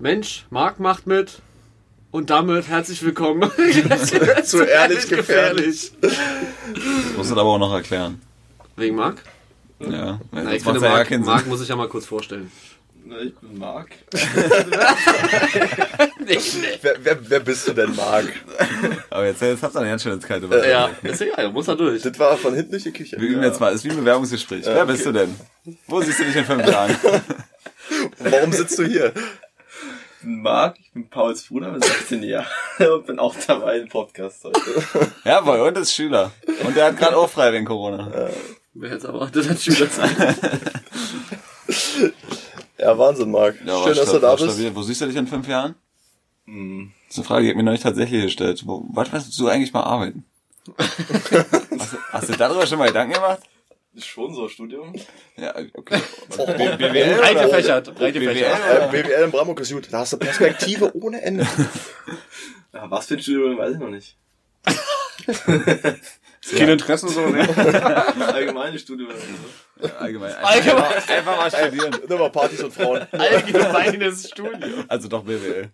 Mensch, Marc macht mit. Und damit herzlich willkommen Zu ehrlich gefährlich. Muss das aber auch noch erklären. Wegen Marc? Ja, Na, ich sonst macht's finde, ja gar Marc, Marc muss ich ja mal kurz vorstellen. Na, ich bin Marc. Wer, wer, wer bist du denn, Marc? Aber jetzt, jetzt habt ihr eine ganz schön ins kalte Wasser. Ja, ist egal, muss da durch. Das war von hinten durch die Küche. Wir üben jetzt mal, ist wie ein Bewerbungsgespräch. Wer bist du denn? Wo siehst du dich in fünf Jahren? Warum sitzt du hier? Ich bin Marc, ich bin Pauls Bruder, bin 16 Jahre und bin auch dabei im Podcast heute. Jawohl, und ist Schüler. Und der hat gerade auch frei wegen Corona. Wer jetzt erwartet, hat Schüler sein. Ja, Wahnsinn, Marc. Ja, Schön, dass du da bist. stabil. Wo siehst du dich in fünf Jahren? Hm. Das ist eine Frage, die hat mir neulich tatsächlich gestellt. Wo, was willst du eigentlich mal arbeiten? hast, du, hast du darüber schon mal Gedanken gemacht? Schon so, Studium? Ja, okay. BWL, Breit oder? gefächert, breit gefächert. Äh, BWL in Bramburg ist gut. Da hast du Perspektive ohne Ende. Ja, was für ein Studium, weiß ich noch nicht. Keine Interessen so, ne? Allgemeines Studium oder so. Allgemein. Allgemein. Einfach, einfach mal studieren. Nur mal Partys und Frauen. Allgemeines Studium. Also doch BWL.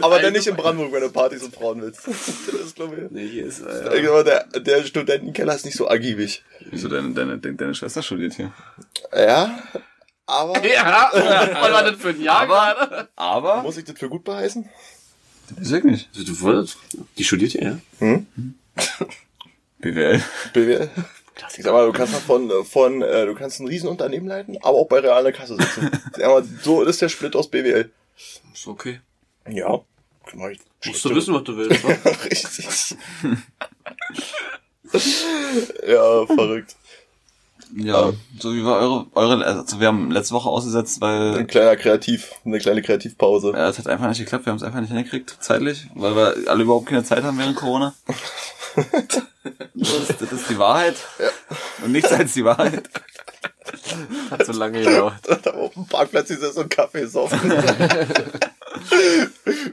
Aber dann nicht in Brandenburg, wenn du Partys und Frauen willst. Das ist, glaube ich. Nee, hier ist, Ich äh, glaube, Der, der Studentenkeller ist nicht so agibig. Wieso deine, deine, deine, deine Schwester studiert hier? Ja, aber ja, was war das für ein Jahr Aber- gerade? Aber? muss ich das für gut beheißen? Weiß ich nicht. Du wolltest, die studiert ja, BWL. BWL. Ich sag mal, du kannst von, von äh, du kannst ein Riesenunternehmen leiten, aber auch bei realer Kasse sitzen. Sag mal, so ist der Split aus BWL. Ist okay. Ja. Mach ich Musst du wissen, was du willst, wa? Richtig. ja, verrückt. Ja, so wie war eure, eure, also wir haben letzte Woche ausgesetzt, weil Ein kleiner Kreativ, eine kleine Kreativpause. ja, es hat einfach nicht geklappt, wir haben es einfach nicht hingekriegt, zeitlich, weil wir alle überhaupt keine Zeit haben während Corona. das, ist, das ist die Wahrheit. Und nichts als die Wahrheit. Hat so lange gedauert. Da auf dem Parkplatz ist so ein Kaffee saufen.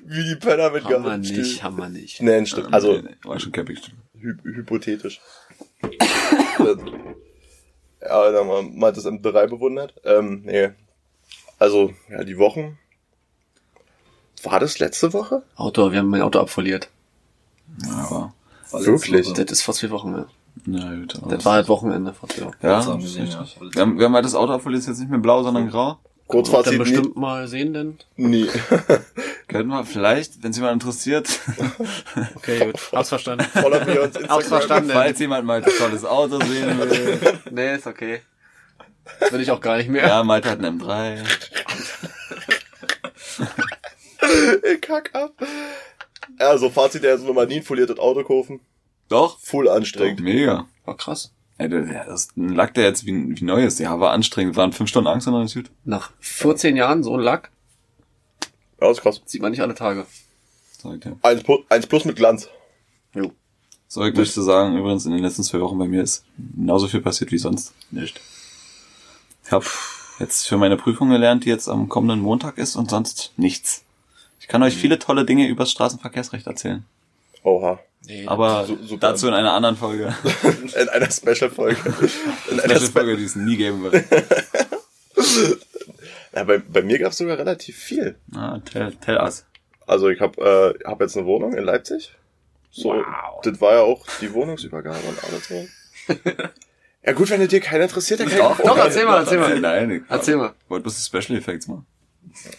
Wie die Penner mit Haben wir nicht, haben wir nicht. Nein, stimmt. Also, Nee, nee, war schon Camping. hy hypothetisch. Ja, dann mal, mal das M3 bewundert. Ähm, nee. Also, ja, die Wochen. War das letzte Woche? Auto, wir haben mein Auto abverliert. Aber, War letzte Wirklich? Woche. Das ist vor zwei Wochen, ja. na gut. aber Das war das Wochenende vor zwei Wochen. ja, Das gesehen, ja. Wir haben, wir haben halt das Auto abverliert, ist jetzt nicht mehr blau, sondern grau. Dann Kurzfazit, nie. bestimmt mal sehen, denn. nie. Könnten wir vielleicht, wenn es jemand interessiert, Okay, gut. Hab's verstanden. Follow mir uns Hab's Instagram. verstanden. falls jemand mal ein tolles Auto sehen will. Nee, ist okay. Will ich auch gar nicht mehr. Ja, Malte hat einen M3. Ich kack ab. Ja, so Fazit, der ist nochmal nie ein foliertes Auto kaufen. Doch? Full anstrengend. Mega. War krass. Das ein Lack, der jetzt wie, wie neu ist. Ja, war anstrengend. Waren fünf Stunden Angst und dann ist gut. Nach 14 Jahren so ein Lack Ja, ist krass. sieht man nicht alle Tage. Sag ich dir. Eins plus, eins plus mit Glanz. Jo. So, ich möchte sagen, übrigens, in den letzten zwei Wochen bei mir ist genauso viel passiert wie sonst. Nicht. Ich habe jetzt für meine Prüfung gelernt, die jetzt am kommenden Montag ist und sonst nichts. Ich kann euch viele tolle Dinge übers Straßenverkehrsrecht erzählen. Oha. Nee, Aber super. dazu in einer anderen Folge. In einer Special-Folge. In einer Special Spe Folge, die es nie geben wird. ja, bei, bei mir gab's sogar relativ viel. Ah, tell, tell us. Also ich habe äh, hab jetzt eine Wohnung in Leipzig. So, Wow. das war ja auch die Wohnungsübergabe und alles so. ja gut, wenn es dir keiner interessiert, dann kann ich Doch, erzähl mal, erzähl mal. Nein, Erzähl mal. wollte bloß die Special Effects machen.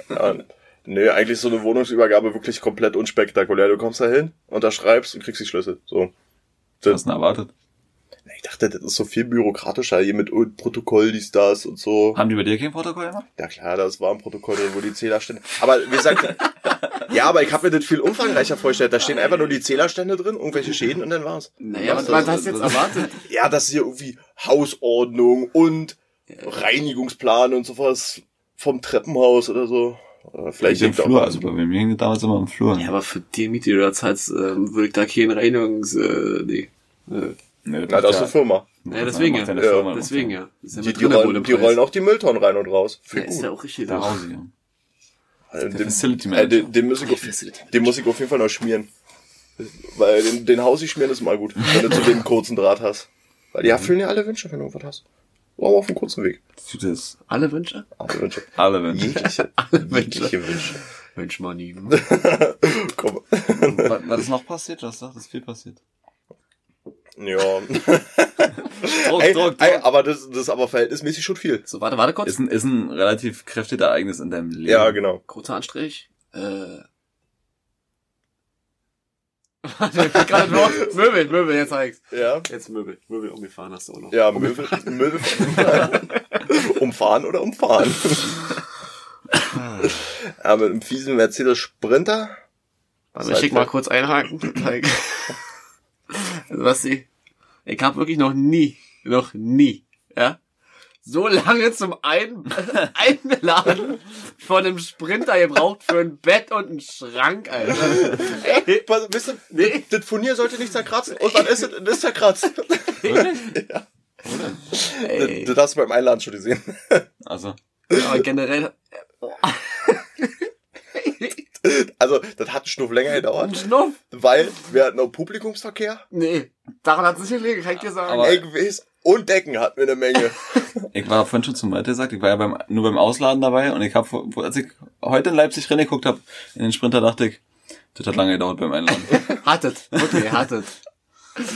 Ja, nee, eigentlich so eine Wohnungsübergabe wirklich komplett unspektakulär. Du kommst da hin, unterschreibst und kriegst die Schlüssel. So. Du hast ihn erwartet. Ich dachte, das ist so viel bürokratischer hier mit Protokoll, dies, das und so. Haben die bei dir kein Protokoll gemacht? Ja klar, das war ein Protokoll drin, wo die Zählerstände. Aber wie gesagt, ja, aber ich habe mir das viel umfangreicher vorgestellt. Da stehen einfach nur die Zählerstände drin, irgendwelche Schäden und dann war's. Naja, was, was hast du jetzt erwartet? Ja, das ist hier irgendwie Hausordnung und Reinigungsplan und sowas vom Treppenhaus oder so. Oder vielleicht im liegt auch- Flur, also bei mir das damals immer im Flur. Ja, aber für die Miete, die du da zahlst, ähm, würde ich da keinen Reinigungs... Äh, nee. Äh, Nee, Na, das ist eine Firma. ja, deswegen ja. deine Ja, Firma Deswegen ja. Ja Die, die, rollen, im die rollen auch die Mülltonnen rein und raus. Für Ja, ist ja auch richtig. Da. Hause, ja. Also Der den, Facility äh, Manager. den, den, muss ich, auf- Facility den muss ich auf jeden Fall noch schmieren. Weil den, den Hausi schmieren ist mal gut, wenn du zu dem kurzen Draht hast. Weil die erfüllen ja alle Wünsche, wenn du was hast. Aber auf einem kurzen Weg. Tut es Alle Wünsche? Alle Wünsche. alle Wünsche. Jegliche, Wünsche. jegliche Wünsche. Wünsch mal nie. Komm. Was, was ist noch passiert? Du hast gesagt, es ist viel passiert. Ja. Druck, ey, Druck, ey, Druck. aber das, das ist aber verhältnismäßig schon viel. So, warte, warte kurz. Ist ein, ist ein relativ kräftiges Ereignis in deinem Leben. Ja, genau. Kurzer Anstrich. Äh. Warte, mir fällt gerade nur Möbel, Möbel, jetzt zeig's. Ja. Jetzt Möbel. Möbel umgefahren hast du auch noch. Ja, Möwe, Möwe umfahren oder umfahren. ja, mit einem fiesen Mercedes Sprinter. Warte, ich schick mal kurz einhaken. Also, was sie, ich habe wirklich noch nie, noch nie, ja, so lange zum Ein Einladen von einem Sprinter gebraucht für ein Bett und einen Schrank, Alter. Ey, Was, wisst ihr, Nee. das Furnier sollte nicht zerkratzen. Und wann ist es? Das ist zerkratzt. ey. Das hast du beim Einladen schon gesehen. Also, Aber generell, Also, das hat einen Schnuff länger ein gedauert, Schnuff. weil wir hatten auch Publikumsverkehr. Nee, daran hat es nicht gelegen, kann ich dir sagen. Aber- Ey, gewesen. Und Decken hatten wir eine Menge. ich war vorhin schon zum Malte gesagt, ich war ja beim, nur beim Ausladen dabei und ich habe, als ich heute in Leipzig reingeguckt habe, in den Sprinter dachte ich, das hat lange gedauert beim Einladen. hattet, wirklich, hattet.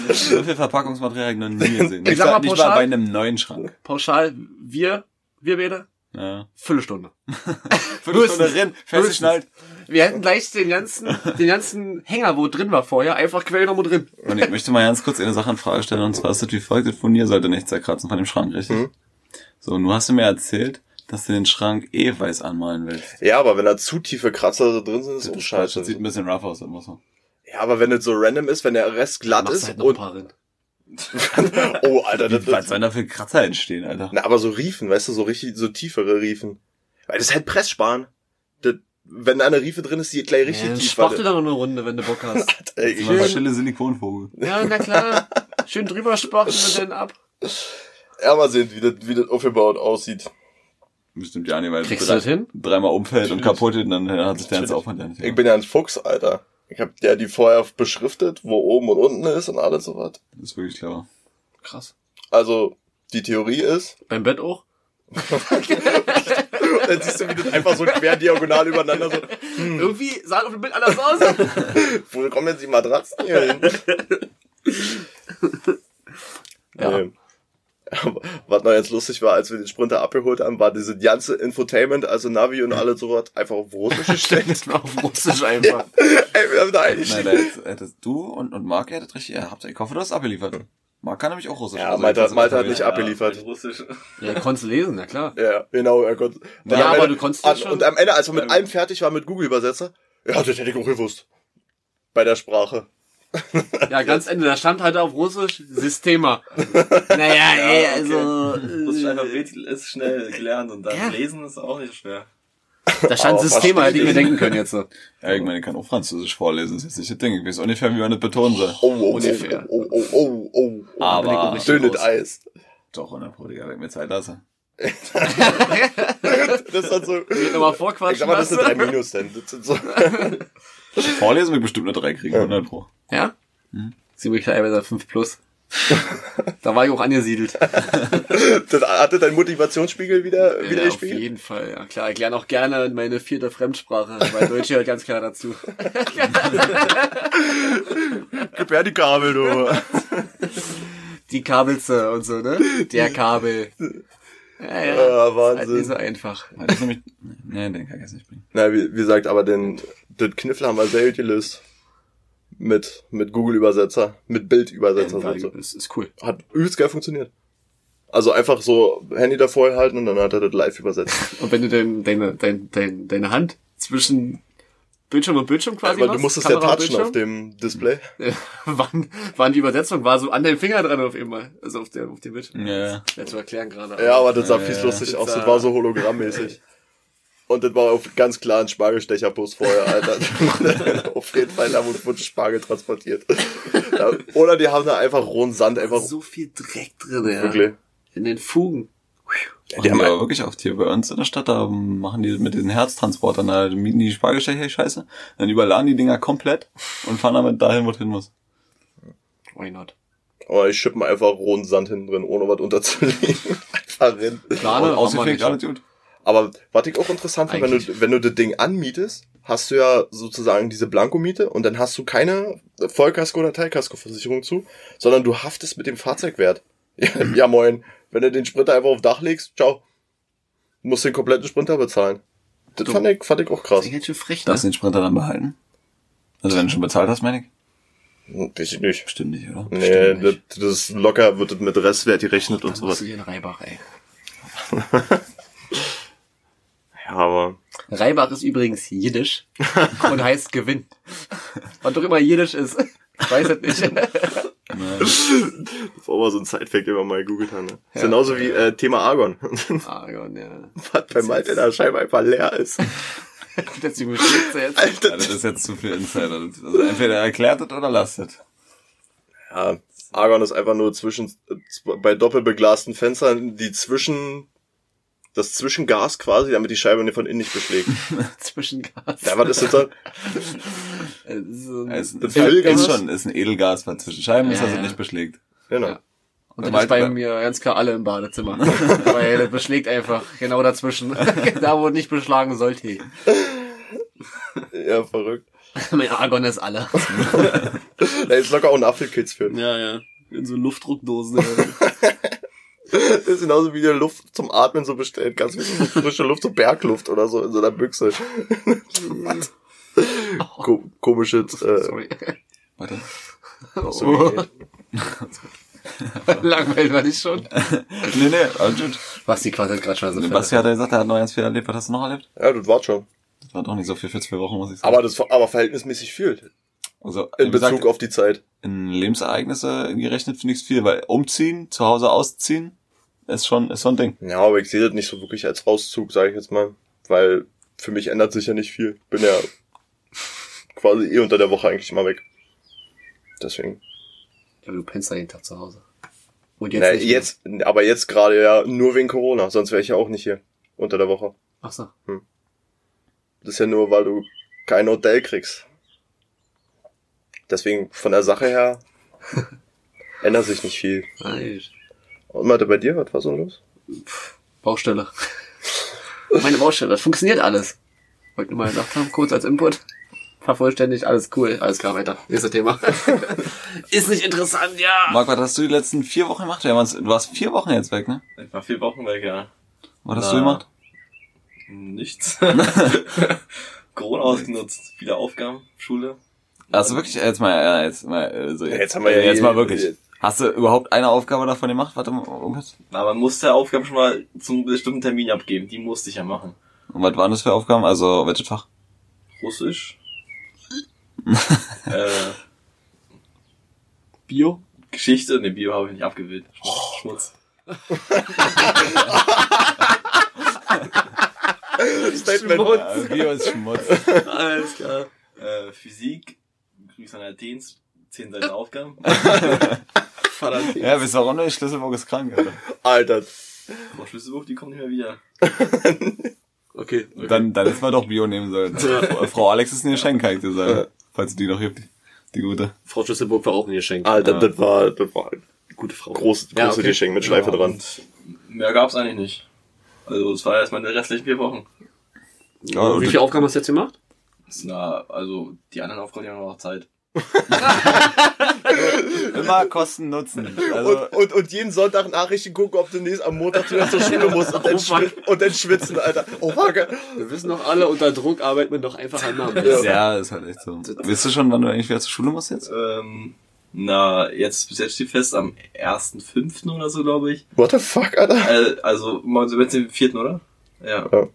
so viel Verpackungsmaterial habe ich noch nie gesehen. Nicht, sag mal pauschal- mal bei einem neuen Schrank. Pauschal, wir, wir beide, Ja. Viertelstunde. Viertelstunde rein, festgeschnallt. Wir hätten gleich den ganzen, den ganzen Hänger, wo drin war vorher, einfach quer nochmal drin. Und ich möchte mal ganz kurz eine Sache in Frage stellen, und zwar ist das wie folgt, das Furnier sollte nicht zerkratzen von dem Schrank, richtig? Mhm. So, und du hast du mir erzählt, dass du den Schrank eh weiß anmalen willst. Ja, aber wenn da zu tiefe Kratzer drin sind, ist auch Das sieht ein bisschen rough aus, immer so. Ja, aber wenn es so random ist, wenn der Rest glatt ist halt und. oh, Alter, das, Was sollen da für Kratzer entstehen, Alter? na, aber so Riefen, weißt du, so richtig, so tiefere Riefen. Weil das ist halt Presssparen. Das, wenn da eine Riefe drin ist, die gleich richtig Ja, tief. spachte da noch eine Runde, wenn du Bock hast. Ey, Immer ich, stille Silikonvogel. ja, na klar. Schön drüber spachten und dann ab. ja, mal sehen, wie das, wie das aufgebaut aussieht. Bestimmt ja nicht, weil Kriegst du drei- das hin? dreimal umfällt und kaputt ist, dann hat sich der ganze Aufwand ja nicht. Ich bin ja ein Fuchs, Alter. Ich hab ja die vorher beschriftet, wo oben und unten ist und alles so was. Das ist wirklich clever. Krass. Also, die Theorie ist, Beim Bett auch? dann siehst du, wie das einfach so quer diagonal übereinander so, Irgendwie sah auf dem Bild anders aus. wo kommen jetzt die Matratzen hier hin? Ja. Nee. Was noch jetzt lustig war, als wir den Sprinter abgeholt haben, war diese ganze Infotainment, also Navi und alles sowas, einfach auf Russisch gestellt. Das war auf Russisch einfach. Ey, wir haben da eigentlich. Nein, da hättest, du und, und Marc hättet richtig, ihr habt, ich hoffe, du hast abgeliefert. Marc kann nämlich auch Russisch. Ja, Also, Malte, Malte hat nicht verstehen. abgeliefert. Russisch. Ja, konntest du lesen, na klar. Ja, genau. Er konnte, Ja, aber Ende- du konntest an, schon- Und am Ende, als er mit allem fertig war mit Google-Übersetzer, ja, das hätte ich auch gewusst. Bei der Sprache. Ja, ganz Ende, da stand halt auf Russisch Systema. Naja, ey, also. Russisch Äh, Alphabet ist schnell gelernt und dann Ja. lesen ist auch nicht schwer. da stand Aber Systema, hätte ich mir ich. denken können jetzt so. Ja, ich meine, ich kann auch Französisch vorlesen, das ist jetzt nicht das Ding. Ich weiß ungefähr, wie man das betonen soll. Oh, oh, Ungefähr. oh, oh, oh, oh, oh. Aber- Dünnes Eis. Doch, 100 Pro, Digga, wenn ich mir Zeit lasse. Das ist dann so. Nochmal Ich vorquatschen. sag mal, das sind drei? Minus denn. Das sind so. Vorlesen wir bestimmt eine 3 kriegen, 100 Pro. Ja? Ziemlich teilweise 5 plus. da war ich auch angesiedelt. Das hatte dein Motivationsspiegel wieder, wieder ja, auf gespiegelt? jeden Fall, ja klar. Ich lerne auch gerne meine vierte Fremdsprache, weil Deutsch gehört ganz klar dazu. Gib her die Kabel, du. Die Kabelze und so, ne? Der Kabel. Ja, ja. Ah, Ist halt nicht Wahnsinn. so einfach. Das ist nämlich, nee, den kann ich jetzt nicht bringen. Na, wie, wie gesagt, aber den, den Kniffel haben wir sehr gut gelöst. Mit, mit Google-Übersetzer, mit Bildübersetzer. Ja, so. ist, ist cool. Hat übelst geil funktioniert. Also einfach so Handy davor halten und dann hat er das live übersetzt. Und wenn du denn deine, dein, dein, deine Hand zwischen Bildschirm und Bildschirm quasi Weil du machst, musstest ja Kamera und touchen auf dem Display. Waren, waren die Übersetzung war so an den Finger dran auf immer. Also auf der, auf dem Bildschirm. Ja, ja. Ja, zu erklären gerade. Ja, aber das sah Ja, fies ja. lustig aus. Das Das war so hologrammmäßig. Und das war auf ganz klar ein Spargelstecherpost vorher, Alter. auf jeden Fall, da wurde, Spargel transportiert. Oder die haben da einfach rohen Sand, einfach so viel Dreck drin, ja. wirklich. In den Fugen. Die Die haben aber wirklich oft hier bei uns in der Stadt, da machen die mit diesen Herztransportern, da mieten die Spargelstecher scheiße, dann überladen die Dinger komplett und fahren damit dahin, wo es hin muss. Why not? Aber ich schippen einfach rohen Sand hinten drin, ohne was unterzulegen. Plane, haben wir Ausgeprägt, nicht. alles gut. Aber was ich auch interessant finde, wenn du, wenn du das Ding anmietest, hast du ja sozusagen diese Blankomiete und dann hast du keine Vollkasko- oder Teilkaskoversicherung zu, sondern du haftest mit dem Fahrzeugwert. Ja, ja moin. Wenn du den Sprinter einfach auf Dach legst, ciao. Du musst den kompletten Sprinter bezahlen. Das Du- fand ich, fand ich auch Das krass. ist ganz schön frech, ne? Darfst du den Sprinter dann behalten? Also wenn du schon bezahlt hast, meine ich? Hm, Weiß ich nicht. Bestimmt nicht, oder? Nee, das, das ist locker, wird das mit Restwert gerechnet und Was sowas. du hier in Reibach, ey. Ja, aber Reibach ist übrigens Jiddisch und heißt Gewinn. Was doch immer Jiddisch ist. Ich weiß es nicht. das war aber so ein Sidefact, den wir mal gegoogelt haben. Ne? Ist Ja. genauso wie äh, Thema Argon. Argon, ja. Was bei Malte da scheinbar einfach leer ist. Das überschlägt jetzt. Alter, das ist jetzt zu viel Insider. Also entweder erklärt es oder lasst es. Ja, Argon ist einfach nur zwischen, bei doppelbeglasten Fenstern, die zwischen, das Zwischengas quasi, damit die Scheibe von innen nicht beschlägt. Zwischengas. Ja, was ist das dann? Das ist so ein- Ja, Es Das ist, ist schon, ist ein Edelgas was zwischen Scheiben, ist, Ja, dass es ja. nicht beschlägt. Genau. Ja. Und das Weil- ist bei weil- mir ganz klar alle im Badezimmer. Weil das beschlägt einfach genau dazwischen. da, wo nicht beschlagen sollte. Ja, verrückt. mein Argon ist alle. Da ist locker auch ein Apfelkids für. Ja, ja. In so Luftdruckdosen. Das ist genauso wie die Luft zum Atmen so bestellt. Ganz wie so frische Luft, so Bergluft oder so in so einer Büchse. Was? Ko komisches, äh, Sorry. Warte. so Langweilt war dich schon. Nee, nee, alles gut. Basti quasi gerade schon so Basti hat ja gesagt, er hat noch ganz viel erlebt. Was hast du noch erlebt? Ja, das war schon. Das war doch nicht so viel für zwei Wochen, muss ich sagen. Aber das aber verhältnismäßig viel. also, In wie gesagt, Bezug auf die Zeit. in Lebensereignisse gerechnet finde ich es viel, weil umziehen, zu Hause ausziehen, ist schon, ist so ein Ding. Ja, aber ich sehe das nicht so wirklich als Auszug, sage ich jetzt mal. Weil für mich ändert sich ja nicht viel. Bin ja quasi eh unter der Woche eigentlich immer weg. Deswegen. Ja, aber du pennst da jeden Tag zu Hause. Und Jetzt, Na, nicht jetzt aber jetzt gerade ja nur wegen Corona, sonst wäre ich ja auch nicht hier unter der Woche. Ach so. Das ist ja nur, weil du kein Hotel kriegst. Deswegen von der Sache her ändert sich nicht viel. Nice. Und Malte, bei dir, was war so los? Baustelle. Meine Baustelle, das funktioniert alles. Wollte nur mal gesagt haben, kurz als Input. Vervollständigt, alles cool, alles klar, weiter. Nächstes Thema. Ist nicht interessant, ja. Marc, was hast du die letzten vier Wochen gemacht? Ja, du warst vier Wochen jetzt weg, ne? Ich war vier Wochen weg, ja. Was hast Na. du gemacht? Nichts. Corona ausgenutzt. Viele Aufgaben, Schule. Also wirklich, jetzt mal, ja, jetzt mal, also jetzt, Jetzt haben wir ja jetzt mal wirklich. Hast du überhaupt eine Aufgabe davon gemacht? Warte mal, irgendwas? Na, man musste Aufgaben schon mal zum bestimmten Termin abgeben. Die musste ich ja machen. Und was waren das für Aufgaben? Also, welches Fach? Russisch. äh, Bio? Geschichte, ne, Bio habe ich nicht abgewählt. Schmutz. Statement. Ja, Bio ist Schmutz. Alles klar. Äh, Physik. Grüße an Athens. Zehn Seiten Aufgaben. Verdammt. Ja, wisst ihr warum nicht? Schlüsselburg ist krank, Alter. Alter. Frau Schlüsselbuch, die kommt nicht mehr wieder. Okay. Dann, dann hätten wir doch Bio nehmen sollen. Frau- Frau Alex ist ein Geschenk, kann ich dir sagen. Falls du die noch gibt. Die gute. Frau Schlüsselburg war auch ein Geschenk. Alter, das war, das war ein Gute Frau. großes, Ja, großes okay. Geschenk mit Schleife Ja, dran. Mehr gab's eigentlich nicht. Also, das war erst meine restlichen vier Wochen. Ja, und Wie viele Aufgaben hast du jetzt gemacht? Na, also, die anderen Aufgaben, die haben noch Zeit. immer Kosten nutzen. Also, Und, und, und jeden Sonntag Nachrichten gucken, ob du nächst am Montag wieder zur Schule musst und dann, Oh, und dann schwitzen, Alter. Oh, fuck. Wir wissen doch alle, unter Druck arbeitet man doch einfach einmal am Ja. besten. ja, ist halt echt so. Wisst du schon, wann du eigentlich wieder zur Schule musst jetzt? Ähm, na, jetzt, bis jetzt steht fest, am 1.5. oder so, glaube ich. What the fuck, Alter? Also, mal so jetzt den vierten, oder? Ja. Ja.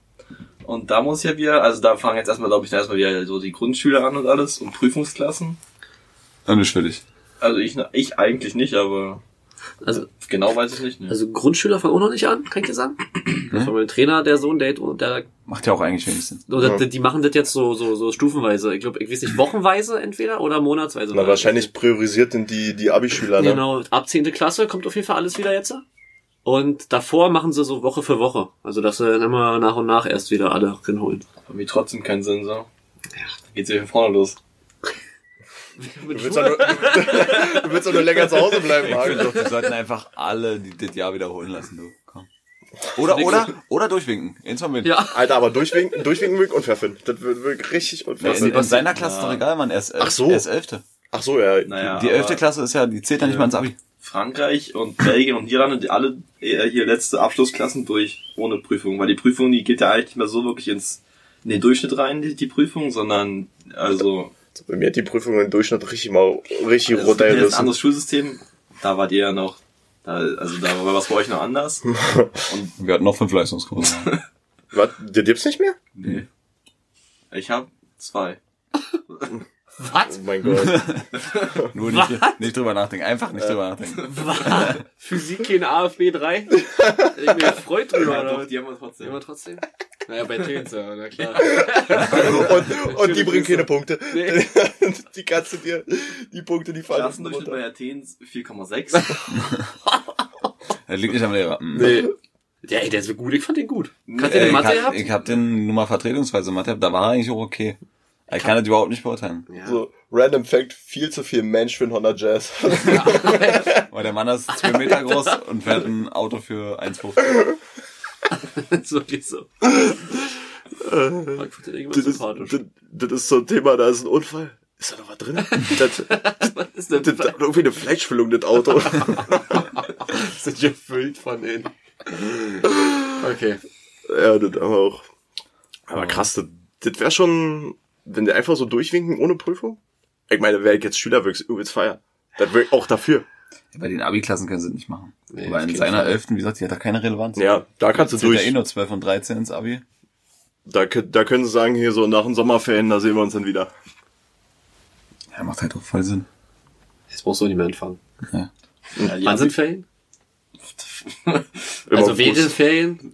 Und da muss ja wieder, also da fangen jetzt erstmal, glaube ich, erstmal wieder so die Grundschüler an und alles und Prüfungsklassen. Und nicht für dich. Also ich, ich eigentlich nicht, aber Also, genau weiß ich nicht. Ne? also Grundschüler fangen auch noch nicht an, kann ich dir sagen. Das war mein Trainer, der Sohn, der, der Macht ja auch eigentlich wenig Sinn. oder Ja. die, die machen das jetzt so, so, so stufenweise. Ich glaube, ich weiß nicht, wochenweise entweder oder monatsweise. Na, wahrscheinlich priorisiert denn die, die Abischüler, ne? Genau, ab 10. Klasse kommt auf jeden Fall alles wieder jetzt. Und davor machen sie so Woche für Woche. Also, dass sie dann immer nach und nach erst wieder alle hinholen. Hat mir trotzdem keinen Sinn, so. Ja, dann geht's von vorne los. Du willst doch nur, du willst doch nur länger zu Hause bleiben, Ich finde Hagen. doch, wir sollten einfach alle die, das Jahr wiederholen lassen, du. Komm. Oder, oder, oder durchwinken. Eins von. Ja. Alter, aber durchwinken, durchwinken wirklich unfair finden. Das wird wirklich richtig In, unfair in, finden. in seiner Klasse ist doch egal, Mann. Er ist, Ach so. er ist Elfte. Ach so, ja. Naja, Die elfte Klasse ist ja, die zählt ja nicht mal ins Abi. Frankreich und Belgien und Niederlande, die alle eher hier letzte Abschlussklassen durch ohne Prüfung. Weil die Prüfung, die geht ja eigentlich nicht mehr so wirklich ins, in den Durchschnitt rein, die, die Prüfung, sondern, also, Bei mir hat die Prüfung im Durchschnitt richtig mal richtig das ist ein runtergerissen. anderes Schulsystem. Da wart ihr ja noch, da, also da war was bei euch noch anders. Und Wir hatten noch fünf Leistungskurse. Was? Der gibt's nicht mehr? nee. Ich habe zwei. Was? Oh mein Gott. Nur nicht, nicht drüber nachdenken. Einfach nicht drüber nachdenken. Was? Physik kein AFB 3? Ich bin freut drüber, Ja, doch, die haben wir trotzdem. Immer trotzdem? Naja, bei ja, na klar. und, und die bringen keine Punkte. Nee. Die kannst du dir, die Punkte, die fallen Klassendurchschnitt bei. Athens 4,6. Das liegt nicht am Lehrer. Nee. Ja, ey, der ist gut, ich fand den gut. Kannst du Äh, den ich, Mathe hab, gehabt? ich hab den nur mal vertretungsweise Mathe, da war er eigentlich auch okay. Ich kann das überhaupt nicht beurteilen. Ja. So, random Fact, viel zu viel Mensch für ein Honda Jazz. Weil der Mann ist zwei Meter groß und fährt ein Auto für 1,50. Das ist wirklich so. Ist irgendwann das, ist, das, das ist so ein Thema, da ist ein Unfall. Ist da noch was drin? das, Was ist denn das, das hat irgendwie eine Fleischfüllung, das Auto. Das ist gefüllt von denen. Okay. ja, das aber auch. Aber krass, das, das wäre schon, wenn der einfach so durchwinken ohne Prüfung? Ich meine, wäre ich jetzt Schüler, würde ich übelst feiern. Das wäre auch dafür. Bei den Abi-Klassen können sie das nicht machen. Nee, auf in seiner Fall. Elften, wie gesagt, die hat da keine Relevanz. Ja, da kannst du Zählt ja durch. eh nur 12 und 13 ins Abi. Da, da können sie sagen, hier so nach den Sommerferien, da sehen wir uns dann wieder. Ja, macht halt auch voll Sinn. Jetzt brauchst du nicht mehr anfangen. Ja. Ja, die Wann sind Ferien? Also während Ferien?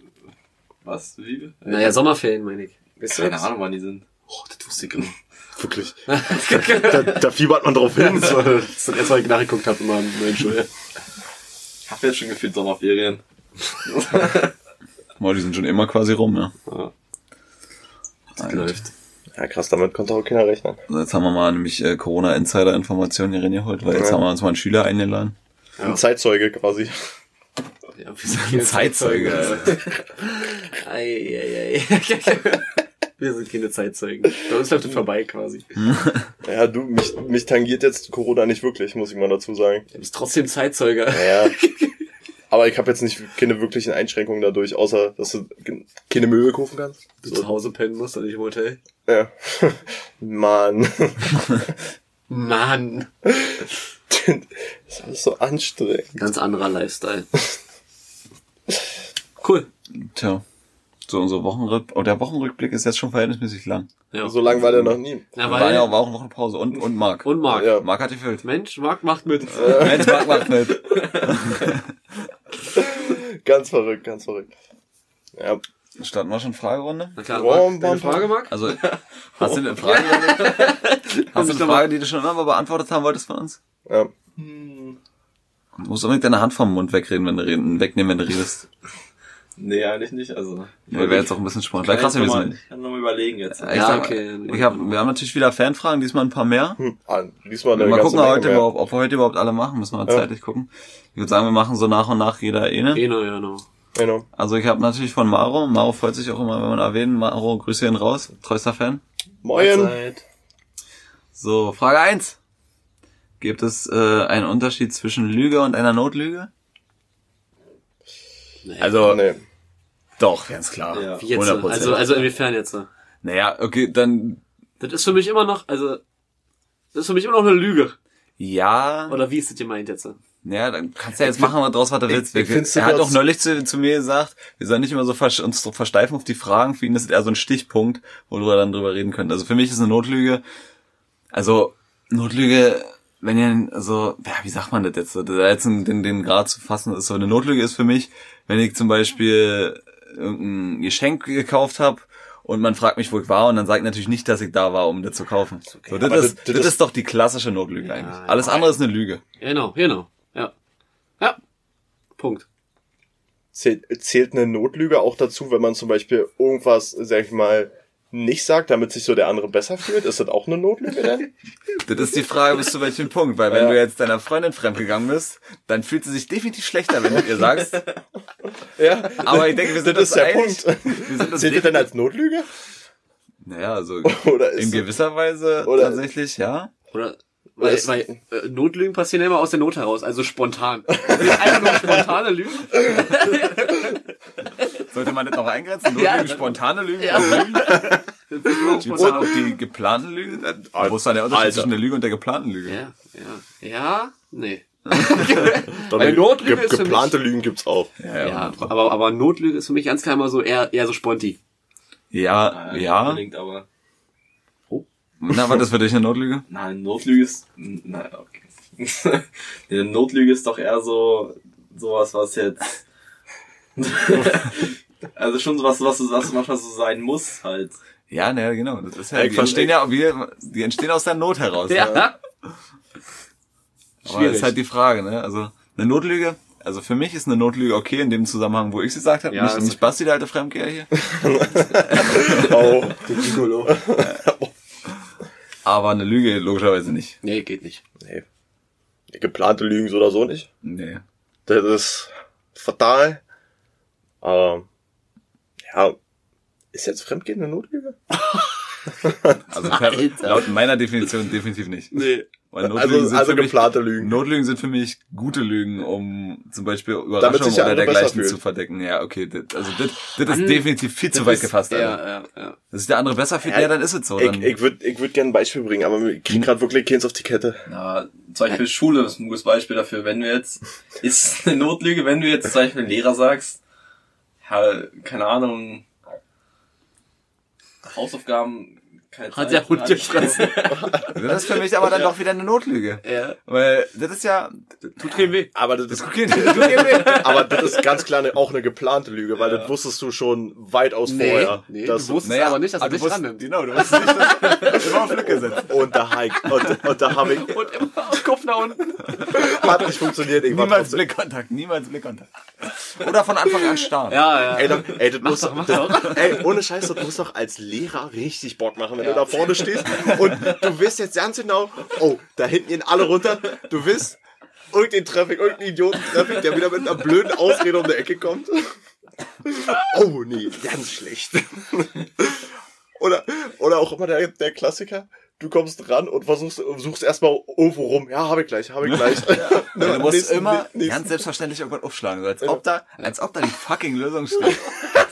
Was? Wie? Naja, Sommerferien meine ich. Keine? Ahnung, wann die sind. Oh, das wusste ich immer. Wirklich. da, da fiebert man drauf hin. Das war das ist das erste, was ich nachgeguckt habe neuen Schuljahr. Ich hab jetzt schon gefühlt Sommerferien. Boah, die sind schon immer quasi rum, ja. Das läuft. Ja, krass, damit konnte auch keiner rechnen. Also jetzt haben wir mal nämlich äh, Corona-Insider-Informationen hier reingeholt, weil jetzt Ja. haben wir uns mal einen Schüler eingeladen. Ja. Ein Zeitzeuge quasi. Ja, wir sind keine Zeitzeuge. Ei, ei, ei. Wir sind keine Zeitzeugen. Bei uns läuft es vorbei quasi. Ja, du, mich, mich tangiert jetzt Corona nicht wirklich, muss ich mal dazu sagen. Du bist trotzdem Zeitzeuge. Ja. Aber ich habe jetzt nicht keine wirklichen Einschränkungen dadurch, außer dass du keine Möbel kaufen kannst. Du zu Hause pennen musst und nicht im Hotel. Ja. Mann. Mann. Das ist alles so anstrengend. Ganz anderer Lifestyle. Cool. Tja. So unser Wochenrückblick. Oh, der Wochenrückblick ist jetzt schon verhältnismäßig lang. Ja. So lang war der noch nie. Na, war ja weil, war auch noch eine Pause. Und, und Marc. und Marc. Ja. Marc hat gefüllt. Mensch, Marc macht mit. Mensch, Marc macht mit. Ganz verrückt, ganz verrückt. Ja, Starten wir schon Fragerunde? Na klar, Marc, deine. Frage, Marc? Also, hast du eine Frage? hast du eine Frage, die du schon immer mal beantwortet haben wolltest von uns? ja. Du musst unbedingt deine Hand vom Mund wegreden, wenn du reden, wegnehmen, wenn du redest. Nee, eigentlich nicht. Also. Weil wäre jetzt auch ein bisschen spannend. Wäre krass ich gewesen. mal, ich kann noch mal überlegen jetzt. Ich Ja, sag, okay. Ich hab, wir haben natürlich wieder Fanfragen, diesmal ein paar mehr. Hm. Ah, diesmal eine Mal gucken, Menge heute mehr. überhaupt, ob wir heute überhaupt alle machen, müssen wir Ja. zeitlich gucken. Ich würde sagen, wir machen so nach und nach jeder eine. Eno, ja, no. Genau. Also ich habe natürlich von Maro, Maro freut sich auch immer, wenn wir ihn erwähnen. Maro, Grüße ihn raus, treuster Fan. Moin. So, Frage eins: Gibt es äh, einen Unterschied zwischen Lüge und einer Notlüge? Nee. Also, Nee. doch, ganz klar. Ja. Wie jetzt? 100%. Also, also inwiefern jetzt? Naja, okay, dann, Das ist für mich immer noch, also, das ist für mich immer noch eine Lüge. ja. Oder wie ist das gemeint jetzt? Naja, dann kannst du ja jetzt machen draus, was du willst. ich find's er hat auch neulich zu, zu mir gesagt, wir sollen nicht immer so vers uns so versteifen auf die Fragen. Für ihn ist es eher so ein Stichpunkt, wo wir dann drüber reden können. Also für mich ist eine Notlüge, also Notlüge, wenn ihr, also, ja, wie sagt man das jetzt? so, jetzt den, den, den Grad zu fassen, ist so eine Notlüge ist für mich, wenn ich zum Beispiel irgendein Geschenk gekauft habe und man fragt mich, wo ich war und dann sage ich natürlich nicht, dass ich da war, um das zu kaufen. So, das, ist, das- das, das- ist doch die klassische Notlüge Ja, eigentlich. ja. Alles andere ist eine Lüge. Genau, genau. Ja. Ja. Punkt. Zählt, zählt eine Notlüge auch dazu, wenn man zum Beispiel irgendwas, sag ich mal, nicht sagt, damit sich so der andere besser fühlt? Ist das auch eine Notlüge denn? Das ist die Frage, bis zu welchem Punkt. Weil wenn Ja. du jetzt deiner Freundin fremdgegangen bist, dann fühlt sie sich definitiv schlechter, wenn du ihr sagst. Ja. Aber ich denke, wir sind das ist der einig. Punkt. Wir sind Zählt das denn als Notlüge? Naja, also Oder ist in gewisser Weise Oder- tatsächlich, ja. Oder weil, weil äh, Notlügen passieren immer aus der Not heraus, also spontan. Einfach nur spontane Lügen. Sollte man das noch eingrenzen? Ja. Notlügen, spontane Lügen? Ja. und Lügen? Nur Gibt's auch die geplanten Lügen? Wo ist dann der Unterschied Alter. zwischen der Lüge und der geplanten Lüge? Ja, ja. Ja, nee. Weil Notlüge ge ist für geplante Lügen gibt's auch. Ja, aber, aber Notlüge ist für mich ganz klar immer so eher, eher so sponti. Ja, Nein, ja. Unbedingt, aber. Na, war das für dich eine Notlüge? Nein, Notlüge ist. Nein, okay. eine Notlüge ist doch eher so sowas, was jetzt. also schon sowas, was, was manchmal so sein muss, halt. Ja, ne, genau. Das ist ja, Ja, die ich entstehen ja, wir, die entstehen aus der Not heraus. Ja. Aber Schwierig. ist halt die Frage, ne? Also, eine Notlüge, also für mich ist eine Notlüge okay in dem Zusammenhang, wo ich sie gesagt habe. Ja, nicht, nicht Basti, der alte Fremdgeher hier. Oh. Der Gigolo. Aber eine Lüge logischerweise nicht. Nee, geht nicht. Nee. Geplante Lügen so oder so nicht. Nee. Das ist fatal. Aber ja, ist jetzt Fremdgehen eine Notlüge? Also Alter. laut meiner Definition definitiv nicht. Nee. Weil Also, also für mich, geplante Lügen. Notlügen sind für mich gute Lügen, um zum Beispiel Damit Überraschungen oder dergleichen zu verdecken. Ja, okay. Das, also das, das ist definitiv viel zu Das weit ist- gefasst, Alter. Ja, ja, ja. Dass sich der andere besser fühlt, Ja, ja, dann ist es so. Ich, Dann, ich würde ich würd gerne ein Beispiel bringen, aber ich krieg gerade wirklich keins auf die Kette. Na, zum Beispiel Schule ist ein gutes Beispiel dafür. Wenn du jetzt, ist eine Notlüge, wenn du jetzt zum Beispiel Lehrer sagst, keine Ahnung, Hausaufgaben, keine Hat der Hund gefressen. das ist für mich aber dann doch wieder eine Notlüge. ja. Weil das ist ja... Tut keinem weh. Aber das das tut mir weh. aber das ist ganz klar eine, auch eine geplante Lüge, weil das wusstest du schon weitaus vorher. nee, dass du wusstest aber nicht, dass er aber du dich rannimmt. Genau, du wusstest nicht, dass immer auf Lücke setzt. und da hike. Und, und da habe ich, Und immer auf Kopf nach unten. hat nicht funktioniert. Ich war Niemals trotzdem- Blickkontakt, niemals Blickkontakt. Oder von Anfang an starren. Ja, ja. Ey, doch, ey, das muss doch, mach das, doch. Ey, ohne Scheiß, das muss doch als Lehrer richtig Bock machen, wenn du da vorne stehst und du weißt jetzt ganz genau, oh, da hinten gehen alle runter, du weißt, irgendein Traffic, irgendein Idioten-Traffic, der wieder mit einer blöden Ausrede um die Ecke kommt. Oh, nee, ganz schlecht. Oder, oder auch immer der, der Klassiker, du kommst ran und versuchst, suchst erstmal irgendwo rum. Ja, habe ich gleich, habe ich gleich. Du musst Nächsten- immer nächsten- ganz selbstverständlich irgendwas aufschlagen, so als ob da, als ob da die fucking Lösung steht.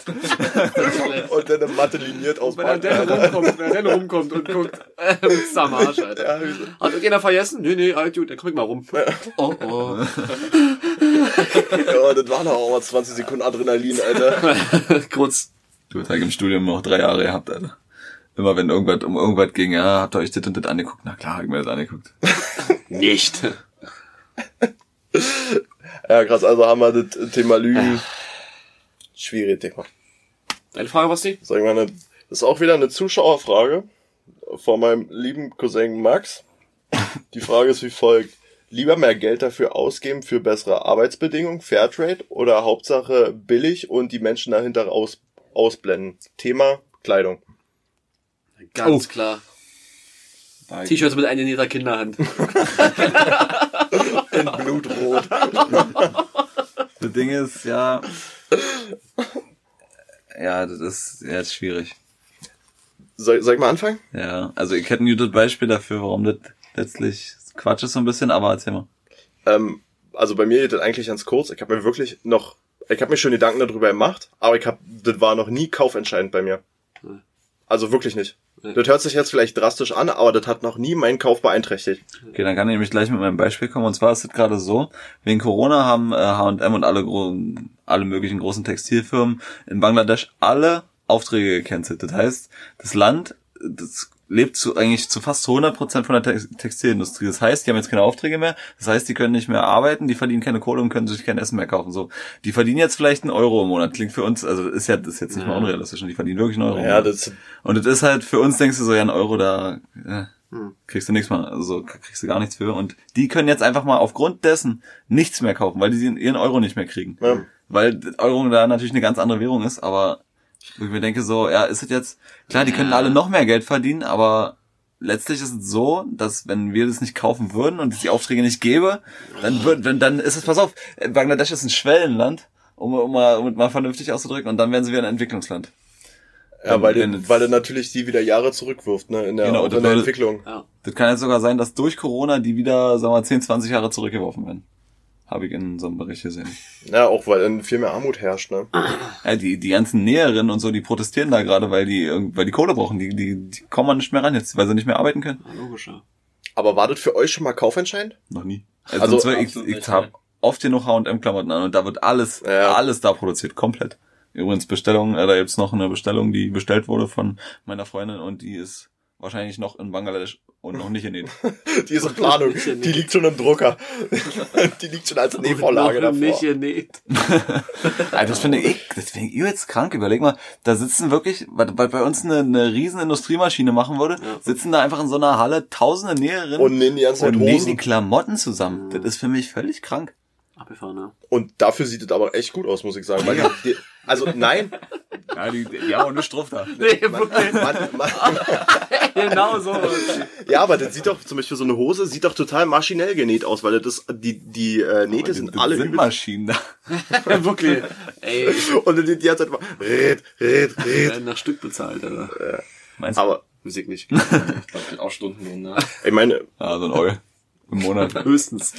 und dann eine Matte liniert Wenn er rumkommt, wenn er dann rumkommt und guckt, äh, am Arsch, Alter. Ja, Hat irgendjemand vergessen? Nee, nee, alt, gut, dann komm ich mal rum. Oh, oh. Ja, das waren doch auch mal 20 Sekunden Adrenalin, Alter. Kurz. Du hast halt im Studium noch drei Jahre gehabt, Alter. Immer wenn irgendwas um irgendwas ging, ja, habt ihr euch das und das angeguckt? Na klar, hab ich mir das angeguckt. Nicht. Ja, krass, also haben wir das Thema Lügen. Schwierig, Thema. Deine Frage, Basti? Sag ich mal, eine, das ist auch wieder eine Zuschauerfrage von meinem lieben Cousin Max. Die Frage ist wie folgt. Lieber mehr Geld dafür ausgeben für bessere Arbeitsbedingungen, Fairtrade oder Hauptsache billig und die Menschen dahinter aus, ausblenden? Thema Kleidung. Ganz klar. T-Shirts mit animierter Kinderhand. In Blutrot. Das Ding ist, ja, ja, das ist, ja, das ist schwierig. Soll, soll ich mal anfangen? Ja, also ich hätte ein gutes Beispiel dafür, warum das letztlich Quatsch ist so ein bisschen, aber erzähl mal. Ähm, also bei mir geht das eigentlich ganz kurz. Ich habe mir wirklich noch, ich habe mir schon Gedanken darüber gemacht, aber ich habe, das war noch nie kaufentscheidend bei mir. Also wirklich nicht. Das hört sich jetzt vielleicht drastisch an, aber das hat noch nie meinen Kauf beeinträchtigt. Okay, dann kann ich nämlich gleich mit meinem Beispiel kommen. Und zwar ist es gerade so, wegen Corona haben äh, H&M und alle, alle möglichen großen Textilfirmen in Bangladesch alle Aufträge gecancelt. Das heißt, das Land, das lebt zu, eigentlich zu fast zu 100% von der Tex Textilindustrie. Das heißt, die haben jetzt keine Aufträge mehr. Das heißt, die können nicht mehr arbeiten, die verdienen keine Kohle und können sich kein Essen mehr kaufen. So, die verdienen jetzt vielleicht einen Euro im Monat. Klingt für uns, also ist ja das ist jetzt nicht mal unrealistisch. Und die verdienen wirklich einen Euro. Ja, das, Und das ist halt, für uns denkst du so, ja, ein Euro, da äh, kriegst du nichts mal, also kriegst du gar nichts für. Und die können jetzt einfach mal aufgrund dessen nichts mehr kaufen, weil die ihren Euro nicht mehr kriegen. Ja. Weil Euro da natürlich eine ganz andere Währung ist, aber Wo ich mir denke so, ja, ist es jetzt, klar, die können alle noch mehr Geld verdienen, aber letztlich ist es so, dass wenn wir das nicht kaufen würden und es die Aufträge nicht gäbe, dann würden, wenn, dann ist es, pass auf, Bangladesch ist ein Schwellenland, um, um, mal, um mal vernünftig auszudrücken, und dann werden sie wieder ein Entwicklungsland. Ja, weil, Wenn weil der natürlich die wieder Jahre zurückwirft, ne, in der, Genau, in der Entwicklung. Ja. Das kann jetzt sogar sein, dass durch Corona die wieder, sagen wir mal, 10, 20 Jahre zurückgeworfen werden. Habe ich in so einem Bericht gesehen. Ja, auch weil dann viel mehr Armut herrscht, ne. Ja, die, die ganzen Näherinnen und so, die protestieren da gerade, weil die, weil die Kohle brauchen. Die, die, die kommen nicht mehr ran jetzt, weil sie nicht mehr arbeiten können. Ja, logisch, ja. Aber war das für euch schon mal kaufentscheidend? Noch nie. Also, Also, ich, ich habe oft genug H&M-Klamotten an und da wird alles, Ja. alles da produziert, komplett. Übrigens Bestellung, äh, da gibt's noch eine Bestellung, die bestellt wurde von meiner Freundin und die ist wahrscheinlich noch in Bangladesch und noch nicht in den. Die ist in Planung. Die liegt schon im Drucker. die liegt schon als Nähvorlage Noch davor. nicht genäht. Also das finde ich, das finde ich übelst krank. Überleg mal, da sitzen wirklich, weil, weil bei uns eine, eine riesen Industriemaschine machen würde, sitzen da einfach in so einer Halle tausende Näherinnen Und nähen die ganze Zeit und nähen die. Klamotten zusammen. Das ist für mich völlig krank. Abgefahren, ne? Und dafür sieht es aber echt gut aus, muss ich sagen. Weil die, die, also nein, Ja, die, die haben auch eine Struff da. Nee, man, man, genau so. ja, aber das sieht doch zum Beispiel so eine Hose sieht doch total maschinell genäht aus, weil das die die äh, Nähte sind alle sind übel Maschinen da. Wirklich. Ey, und dann die die ganze Zeit mal red, red, red. werden nach Stück bezahlt, Alter. Meinst du? Aber Musik nicht. Ich glaube, auch Stunden, ne? ich meine, Ja, so ein Euro im Monat. Höchstens.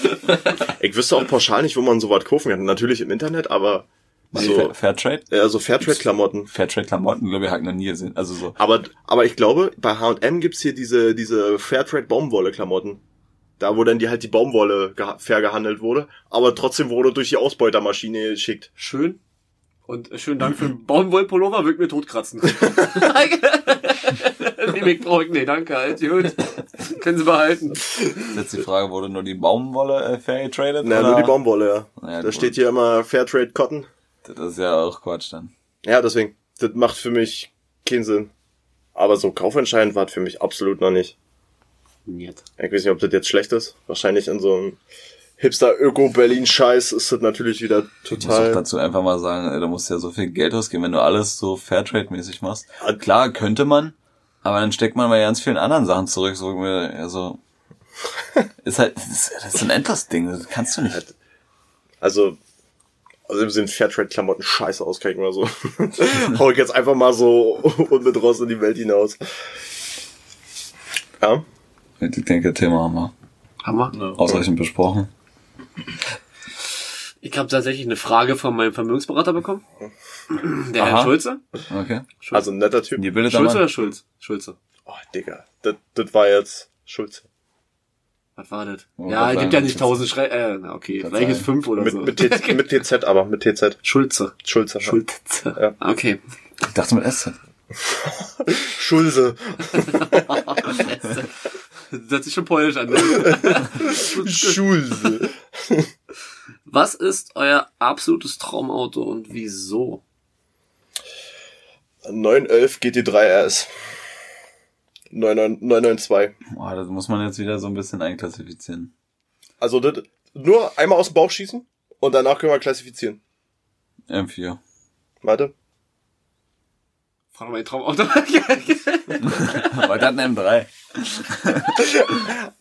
ich wüsste auch pauschal nicht, wo man sowas kaufen kann. Natürlich im Internet, aber so Fair, Fairtrade? ja, so Fairtrade-Klamotten. Fairtrade-Klamotten, glaube ich, habe ich noch nie gesehen. Also so. Aber, aber ich glaube, bei H&M gibt's hier diese, diese Fairtrade Baumwolle-Klamotten. Da, wo dann die halt die Baumwolle geha- fair gehandelt wurde, aber trotzdem wurde durch die Ausbeutermaschine geschickt. Schön. Und schönen Dank für den Baumwollpullover, wird mir totkratzen. nee, ich brauche ich, nee, danke, halt, gut. Können Sie behalten. Jetzt die Frage, wurde nur die Baumwolle äh, fair getradet? Na, oder? nur die Baumwolle, ja. Naja, da gut. steht hier immer Fairtrade Cotton. Das ist ja auch Quatsch dann. Ja, deswegen. Das macht für mich keinen Sinn. Aber so kaufentscheidend war es für mich absolut noch nicht. Nicht. Ich weiß nicht, ob das jetzt schlecht ist. Wahrscheinlich in so einem Hipster-Öko-Berlin-Scheiß ist das natürlich wieder Ich muss auch total... dazu einfach mal sagen, ey, du musst ja so viel Geld ausgeben, wenn du alles so Fairtrade-mäßig machst. Klar, könnte man, aber dann steckt man bei ganz vielen anderen Sachen zurück. So, also, ist halt, das ist, das ist ein Endless-Ding, das kannst du nicht. Also, also sind Fairtrade-Klamotten scheiße aus, kann ich mal so. Hau ich jetzt einfach mal so unbedrost in die Welt hinaus. Ja. Ich denke, Thema haben wir Hammer. ausreichend besprochen. Ich habe tatsächlich eine Frage von meinem Vermögensberater bekommen. Der Herr Aha. Schulze. Okay. Also ein netter Typ. Die bildet Schulze oder Schulz? Schulze. Oh, Digga. Das, das war jetzt Schulze. Was war das? Oh, ja, war gibt ja nicht tausend Schrei... Äh, okay, vielleicht ist sein. fünf oder Mit, so. mit, T, mit TZ, aber mit TZ. Schulze. Schulze. ja. Schulze. Ja. Okay. Ich dachte mit SZ. Schulze. Das hört sich schon polnisch an. ne? Schulze. Was ist euer absolutes Traumauto und wieso? 911 GT3 RS. 992. Boah, das muss man jetzt wieder so ein bisschen einklassifizieren. Also das, nur einmal aus dem Bauch schießen und danach können wir klassifizieren. M4. Warte. Frag mal mein Traumauto. Aber dann ein M3.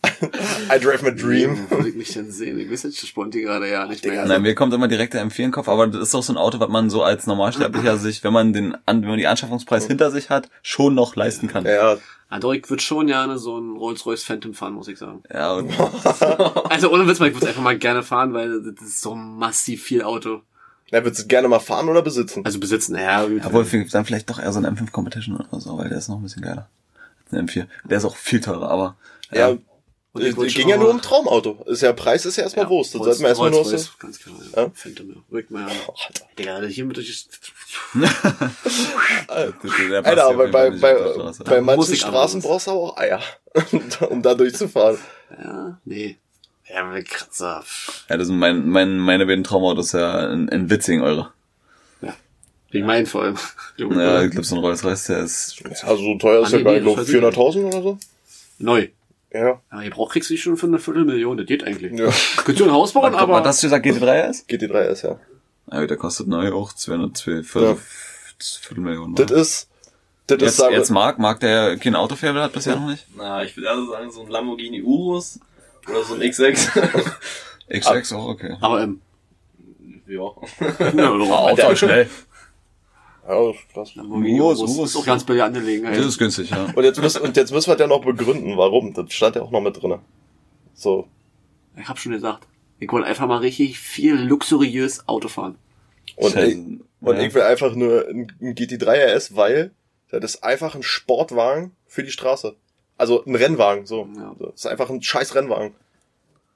I drive my dream. Wo soll ich mich denn sehen? Ich weiß jetzt sponti gerade ja nicht mehr. Nein, mir kommt immer direkt der M4 in den Kopf, aber das ist doch so ein Auto, was man so als Normalsterblicher sich, wenn man den, wenn man die Anschaffungspreis hinter sich hat, schon noch leisten kann. Ja, doch, ich würde schon gerne so einen Rolls-Royce Phantom fahren, muss ich sagen. Ja, und Also ohne Witz, mal, ich würde einfach mal gerne fahren, weil das ist so massiv viel Auto. er würdest du gerne mal fahren oder besitzen? Also besitzen, ja. gut. Obwohl, dann vielleicht doch eher so ein M5 Competition oder so, weil der ist noch ein bisschen geiler. Als ein M4. Der ist auch viel teurer, aber. Ja, Und ich es wollte ging ja nur um Traumauto. Ist ja Preis ist ja erstmal Wurst. Das Rolls- sollten wir erstmal nur so. Ganz genau, ja. Ja. Phantom, ja. Rückt mal an. Oh. Digga, hier mit durch... Der passt Alter, ja aber bei, bei, bei manchen ich Straßen brauchst du aber auch Eier, um da durchzufahren. Ja, nee. Ja, mit Kratzer. Ja, das sind mein, mein, meine beiden Traumautos ja in, in Witzing, eure. Ja. Wegen meinen vor allem. Ja, ich glaube, so ein Rolls Royce, der ist, Also so teuer ist Ah, ja nee, gar nee, nicht, das glaub, weiß ich 400.000 oder so. Neu. Ja. Aber ihr braucht kriegst du schon für eine Viertelmillion, das geht eigentlich. ja. Könnt ihr ein Haus bauen, aber aber... das du gesagt GT3 ist? GT3 ist ja. Ja, der kostet neu auch 212, Ja. Viertelmillion. Das war. ist, das ist, jetzt, sagen wir- jetzt Marc, Marc, der kein Autofaible hat bisher noch nicht. Na, ich würde also sagen, so ein Lamborghini Urus oder so ein X6. X6 auch okay. Aber ähm, ja. ja, Auto ist schnell. Ja, krass. Lamborghini Urus, Urus ist auch ganz billig angelegen. Das ist günstig, ja. Und jetzt müssen, und jetzt müssen wir ja noch begründen, warum. Das stand ja auch noch mit drinne. So. Ich hab schon gesagt. Ich wollte einfach mal richtig viel luxuriös Auto fahren. Und, ich, und Ja. ich will einfach nur ein ein GT3 RS, weil das ist einfach ein Sportwagen für die Straße. Also ein Rennwagen, so. Ja. Das ist einfach ein scheiß Rennwagen.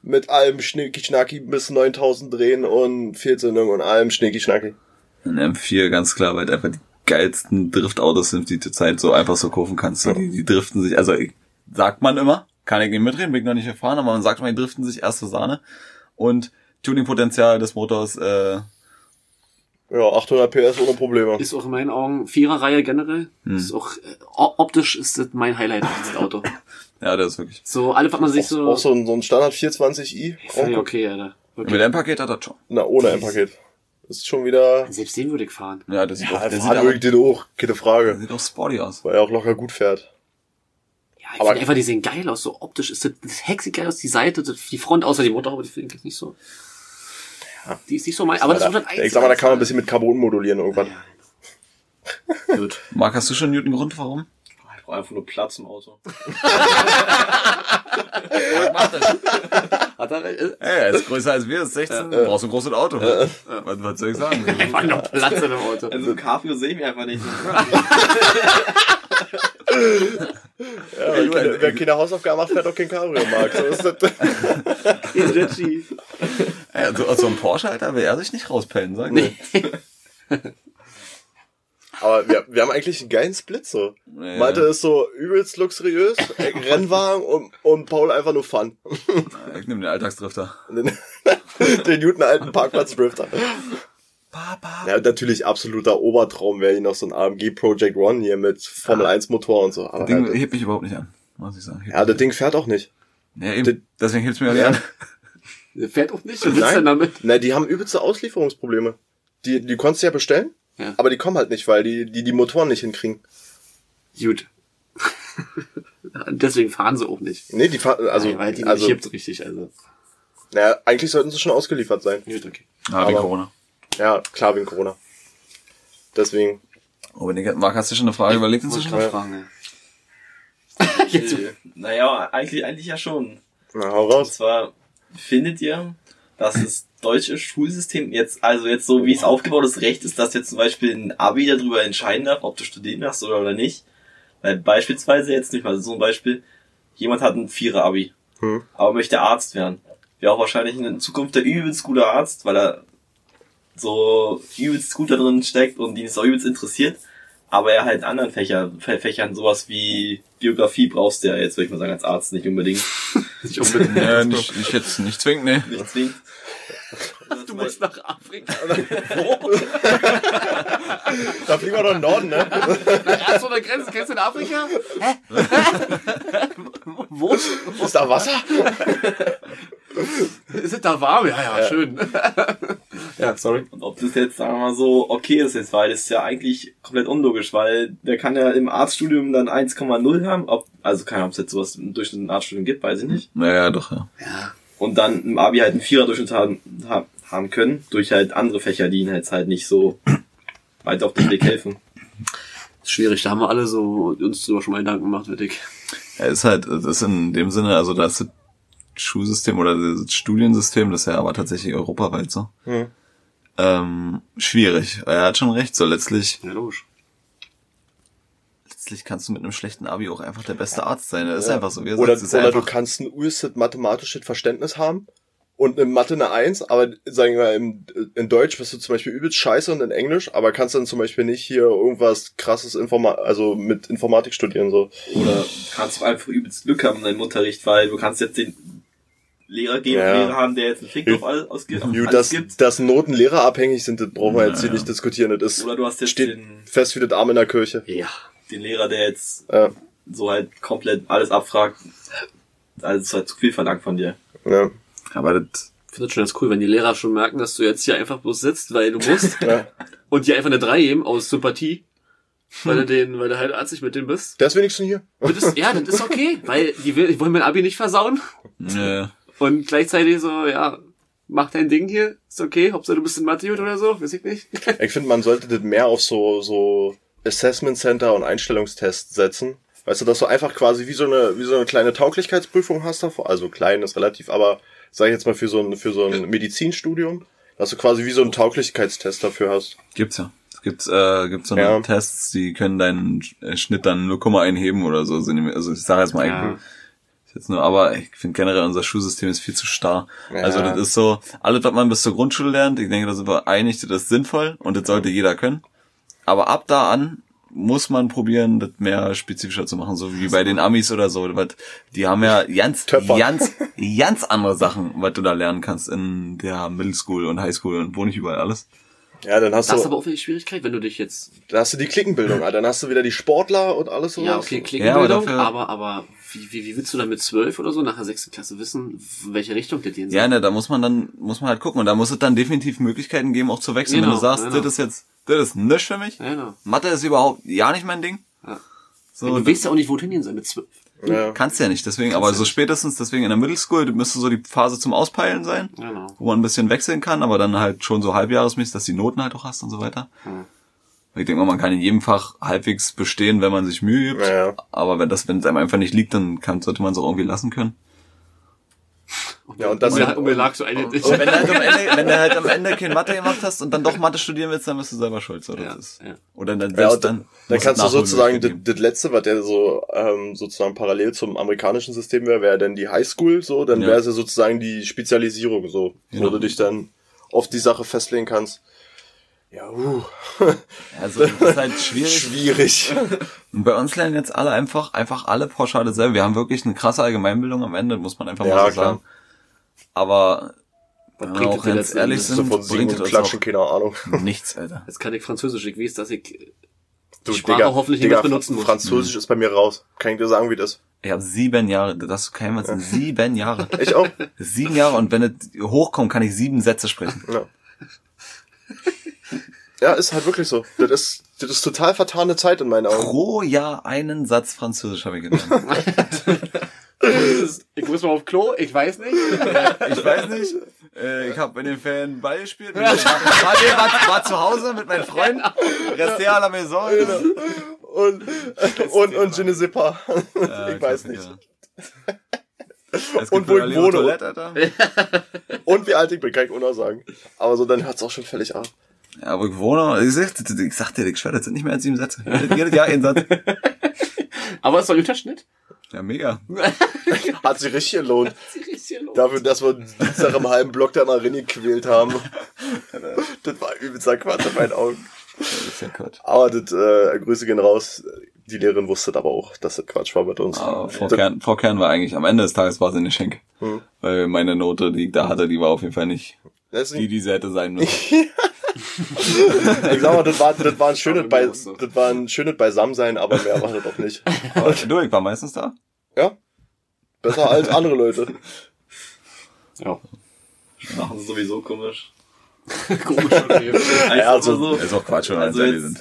Mit allem Schnicki-Schnacki bis 9000 Drehen und Fehlzündung und allem Schnicki-Schnacki. Ein M4, ganz klar, weil einfach die geilsten Driftautos sind, die du zurzeit so einfach so kaufen kannst. So, die, die driften sich, also sagt man immer, kann ich nicht mitreden, bin ich noch nicht erfahren, aber man sagt mal, die driften sich erste Sahne. Und Tuningpotenzial des Motors, äh, Ja, 800 PS ohne Probleme. Ist auch in meinen Augen Viererreihe generell. Hm. Ist auch, äh, optisch ist das mein Highlight an diesem Auto. ja, der ist wirklich. So, alle, was man sich Auch, so, auch so ein, so ein Standard 420i. völlig okay, Alter. Wirklich. Mit M-Paket hat er schon. Na, ohne ein Paket. Das ist schon wieder. Selbst den würde ich fahren. Ja, der sieht Ja, auch, der sieht, fahren aber, wirklich den hoch, keine der Frage. sieht auch sporty aus. Weil er auch locker gut fährt. Ja, ich Aber- finde einfach, die sehen geil aus. So optisch ist das, das Heck sieht geil aus, die Seite, das, die Front außer die Motorhaube, die finde ich jetzt nicht so. Die ist nicht so mein, aber das ist auch das ich sag mal, da kann man ein bisschen mit Carbon modulieren irgendwann. Gut. Marc, hast du schon Newton Grund, warum? Ich brauche einfach nur Platz im Auto. Hat er, äh, Ey, er ist größer als wir, ist 16, du brauchst ein großes Auto. was, was soll ich sagen? einfach noch Platz in dem Auto. Also ein Cabrio sehe ich mir einfach nicht. Ja, wer, keine, wer keine Hausaufgaben macht, fährt auch kein Cabrio, Marc. So ist das. Reggie. Ey, also, aus so einem Porsche, Alter, will er sich nicht rauspellen, sagen wir. Aber wir, wir haben eigentlich einen geilen Split so. Ja. Malte ist so übelst luxuriös, Rennwagen und, und Paul einfach nur Fun. Ich nehme den Alltagsdrifter. Den, den Newton alten Parkplatz-Drifter. Papa. Ja, natürlich absoluter Obertraum wäre hier noch so ein AMG Project One hier mit Formel 1 Motor und so. Aber Das Ding halt, hebt mich überhaupt nicht an, muss ich sagen. Hebt ja, das Ding fährt auch nicht. Ja, eben. Deswegen hebt's mir auch nicht Ja. an. Der fährt auch nicht. Was du denn damit? Na, die haben übelste Auslieferungsprobleme. Die, die konntest du ja bestellen, Ja. aber die kommen halt nicht, weil die, die die Motoren nicht hinkriegen. Gut. Deswegen fahren sie auch nicht. Nee, die fahren, also, Nein, weil die also, nicht richtig, also. naja, eigentlich sollten sie schon ausgeliefert sein. Gut, okay. Ah, wegen Aber- Corona. Ja, klar, wegen Corona. Deswegen, Oh, wenn ich, Marc, hast du schon eine Frage überlegt Muss ich noch fragen, ja. Jetzt, naja, eigentlich, eigentlich ja schon. na, hau Und raus. zwar, findet ihr, dass das deutsche Schulsystem jetzt, also jetzt so wie es aufgebaut ist, recht ist, dass jetzt zum Beispiel ein Abi darüber entscheiden darf, ob du studieren darfst oder, oder nicht? Weil beispielsweise jetzt nicht mal so ein Beispiel, jemand hat ein Vierer-Abi, Hm. aber möchte Arzt werden. Wäre auch wahrscheinlich in Zukunft der übelst guter Arzt, weil er so übelst gut da drin steckt und ihn ist auch übelst interessiert. Aber er halt in anderen Fächer, Fä- Fächern sowas wie Geografie brauchst du ja jetzt, würde ich mal sagen, als Arzt nicht unbedingt. nicht unbedingt. Ja, nicht, nicht jetzt, nicht zwingend, ne. Nicht zwingend. Du musst nach Afrika. Da fliegen wir doch in den Norden, ne? Erst so eine Grenze. Kennst du in Afrika? Hä? Wo? Ist da Wasser? Ist es da warm? Ja, ja, schön. ja, sorry. Und ob das jetzt, sagen wir mal so, okay ist jetzt, weil das ist ja eigentlich komplett unlogisch, weil der kann ja im Arztstudium dann 1,0 haben, ob, also keine Ahnung, ob es jetzt sowas im Durchschnitt im Arztstudium gibt, weiß ich nicht. Naja, doch, ja. Und dann im Abi halt einen Vierer-Durchschnitt haben, haben- haben können, durch halt andere Fächer, die ihn jetzt halt nicht so weit auf den Weg helfen. Ist schwierig, da haben wir alle so uns drüber schon mal Gedanken gemacht, würde ich. Ja, ist halt, das ist in dem Sinne, also das Schulsystem oder das Studiensystem, das ist ja aber tatsächlich europaweit so. Hm. Ähm, schwierig. Er hat schon recht, so letztlich, Ja, logisch. letztlich kannst du mit einem schlechten Abi auch einfach der beste Arzt sein. Das ist Ja. einfach so. Wie er Oder, oder du kannst ein übelstes mathematisches Verständnis haben und in Mathe eine Eins, aber sagen wir mal, im, in Deutsch bist du zum Beispiel übelst scheiße und in Englisch, aber kannst dann zum Beispiel nicht hier irgendwas krasses Informa also mit Informatik studieren so. Oder du kannst auch einfach übelst Glück haben in deinem Unterricht, weil du kannst jetzt den Lehrer geben, Ja. Lehrer haben, der jetzt einen Fick auf alles, auf alles dass, gibt. dass Noten lehrerabhängig sind, das brauchen wir Ja, jetzt hier ja. nicht diskutieren. Das ist, Oder du hast jetzt steht den, fest wie das Arm in der Kirche. Ja. den Lehrer, der jetzt Ja, so halt komplett alles abfragt. Also es ist halt zu viel verlangt von dir. ja. Aber das finde das schon ganz cool, wenn die Lehrer schon merken, dass du jetzt hier einfach bloß sitzt, weil du musst. Ja. und dir einfach eine 3 geben aus Sympathie. Weil du den, weil du halt artig mit dem bist. Der ist wenigstens hier. Das ist, ja, das ist okay, weil die, will, die wollen mein Abi nicht versauen. Ja. Und gleichzeitig so, ja, mach dein Ding hier, ist okay, Hauptsache du bist in Mathe oder so, weiß ich nicht. Ich finde, man sollte das mehr auf so, so Assessment Center und Einstellungstests setzen. Weißt du, dass du einfach quasi wie so eine, wie so eine kleine Tauglichkeitsprüfung hast davor. Also klein ist relativ, aber sag ich jetzt mal für so ein, für so ein Medizinstudium, dass du quasi wie so einen Tauglichkeitstest dafür hast. Gibt's ja. Es gibt, äh, gibt so Ja. Tests, die können deinen Schnitt dann 0,1 heben oder so. Die- Also ich sage jetzt mal Ja. Jetzt nur, aber ich finde generell unser Schulsystem ist viel zu starr. Ja. Also das ist so, alles, was man bis zur Grundschule lernt, ich denke, da sind wir einig, das ist sinnvoll und das sollte jeder können. Aber ab da an muss man probieren, das mehr spezifischer zu machen, so wie bei den Amis oder so. Die haben ja ganz, Töpfer. ganz, ganz andere Sachen, was du da lernen kannst in der Middle School und High School und wo nicht überall alles. Ja, dann hast Das ist du, aber auch die Schwierigkeit, wenn du dich jetzt, dann hast du die Klickenbildung, Alter. dann hast du wieder die Sportler und alles sowas. ja, okay, Ja, Klickenbildung, aber dafür- aber, aber wie, wie, wie willst du dann mit zwölf oder so nach der sechsten Klasse wissen, in welche Richtung das gehen soll? Ja, ne, da muss man dann, muss man halt gucken. Und da muss es dann definitiv Möglichkeiten geben, auch zu wechseln. Wenn Genau, du sagst, genau. das ist jetzt, das ist nichts für mich. Ja, genau. Mathe ist überhaupt ja nicht mein Ding. Ja. So, du weißt ja auch nicht, wohin gehen soll mit zwölf. Ja. kannst ja nicht, deswegen, aber so spätestens deswegen in der Middle School müsste so die Phase zum Auspeilen sein, Genau. wo man ein bisschen wechseln kann, aber dann halt schon so halbjahresmäßig, dass du die Noten halt auch hast und so weiter. Hm. Ich denke mal, man kann in jedem Fach halbwegs bestehen, wenn man sich Mühe gibt. Ja, ja. Aber wenn das, wenn es einem einfach nicht liegt, dann kann, sollte man es auch irgendwie lassen können. Ja, und das und, und mir lag so eine, Und wenn du halt am Ende, wenn du halt am Ende kein Mathe gemacht hast und dann doch Mathe studieren willst, dann bist du selber schuld. So, das Ja, ist. ja. Oder dann Ja, selbst und dann. dann, kannst du sozusagen das, das letzte, was der so ähm, sozusagen parallel zum amerikanischen System wäre, wäre dann die Highschool so, dann Ja. wäre es ja sozusagen die Spezialisierung so, wo Genau. du dich dann auf die Sache festlegen kannst. Ja, uh. Also, das ist halt schwierig. schwierig. Und bei uns lernen jetzt alle einfach, einfach alle pauschal dasselbe. Wir haben wirklich eine krasse Allgemeinbildung am Ende, muss man einfach Ja, mal so klar. sagen. Aber, Was wenn bringt das auch letzten ehrlich Endes? so sind, von bringt und uns Klatschen, keine Ahnung. nichts, Alter. Jetzt kann ich Französisch, ich weiß, dass ich Du, die Sprache hoffentlich nicht mehr benutzen muss. Französisch ist bei mir raus. Kann ich dir sagen, wie das ist. Ich habe sieben Jahre, das kann man sagen, sieben Jahre. Ich auch. Sieben Jahre und wenn es hochkommt, kann ich sieben Sätze sprechen. Ja. Ja, ist halt wirklich so. Das ist, das ist total vertane Zeit in meinen Augen. Pro Jahr einen Satz Französisch habe ich gelernt. Ich muss mal auf Klo, ich weiß nicht. Ich weiß nicht. Äh, ich habe in den Ferien Ball gespielt. War, war, war, war zu Hause mit meinen Freunden. Resté à la maison. Und, und, und je ne sais pas. Ja, ich weiß nicht. Es Und wo ich wohne. Und wie alt ich bin, kann ich auch noch sagen. Aber so, dann hört's auch schon völlig ab. Ja, aber ich wohne, ich sag, ich sag dir, ich schwör, das sind nicht mehr als sieben Sätze. Jedes Jahr ein Satz. Aber es ist doch ein Unterschnitt. Ja, mega. Hat sich richtig gelohnt. Dafür, dass wir uns Dienstag im halben Block da mal reingequält haben. Das war übelster Quatsch in meinen Augen. Das ist ja Quatsch. Aber das, äh, Grüße gehen raus. Die Lehrerin wusste aber auch, dass das Quatsch war mit uns. Aber Frau Das- Kern, Frau Kern war eigentlich, am Ende des Tages war sie eine Schenke. Hm. Weil meine Note, die ich da hatte, die war auf jeden Fall nicht das die, die sie hätte sein müssen. ich sag mal, das war, das war ein schönes, bei, so. das war ein schönes Beisammensein, aber mehr war das auch nicht. Du, ich war meistens da. Ja? Besser als andere Leute. Ja. Machen sie sowieso komisch. Komisch, okay. Ja, also- Also, Ist auch Quatsch, wenn Also jetzt- sind.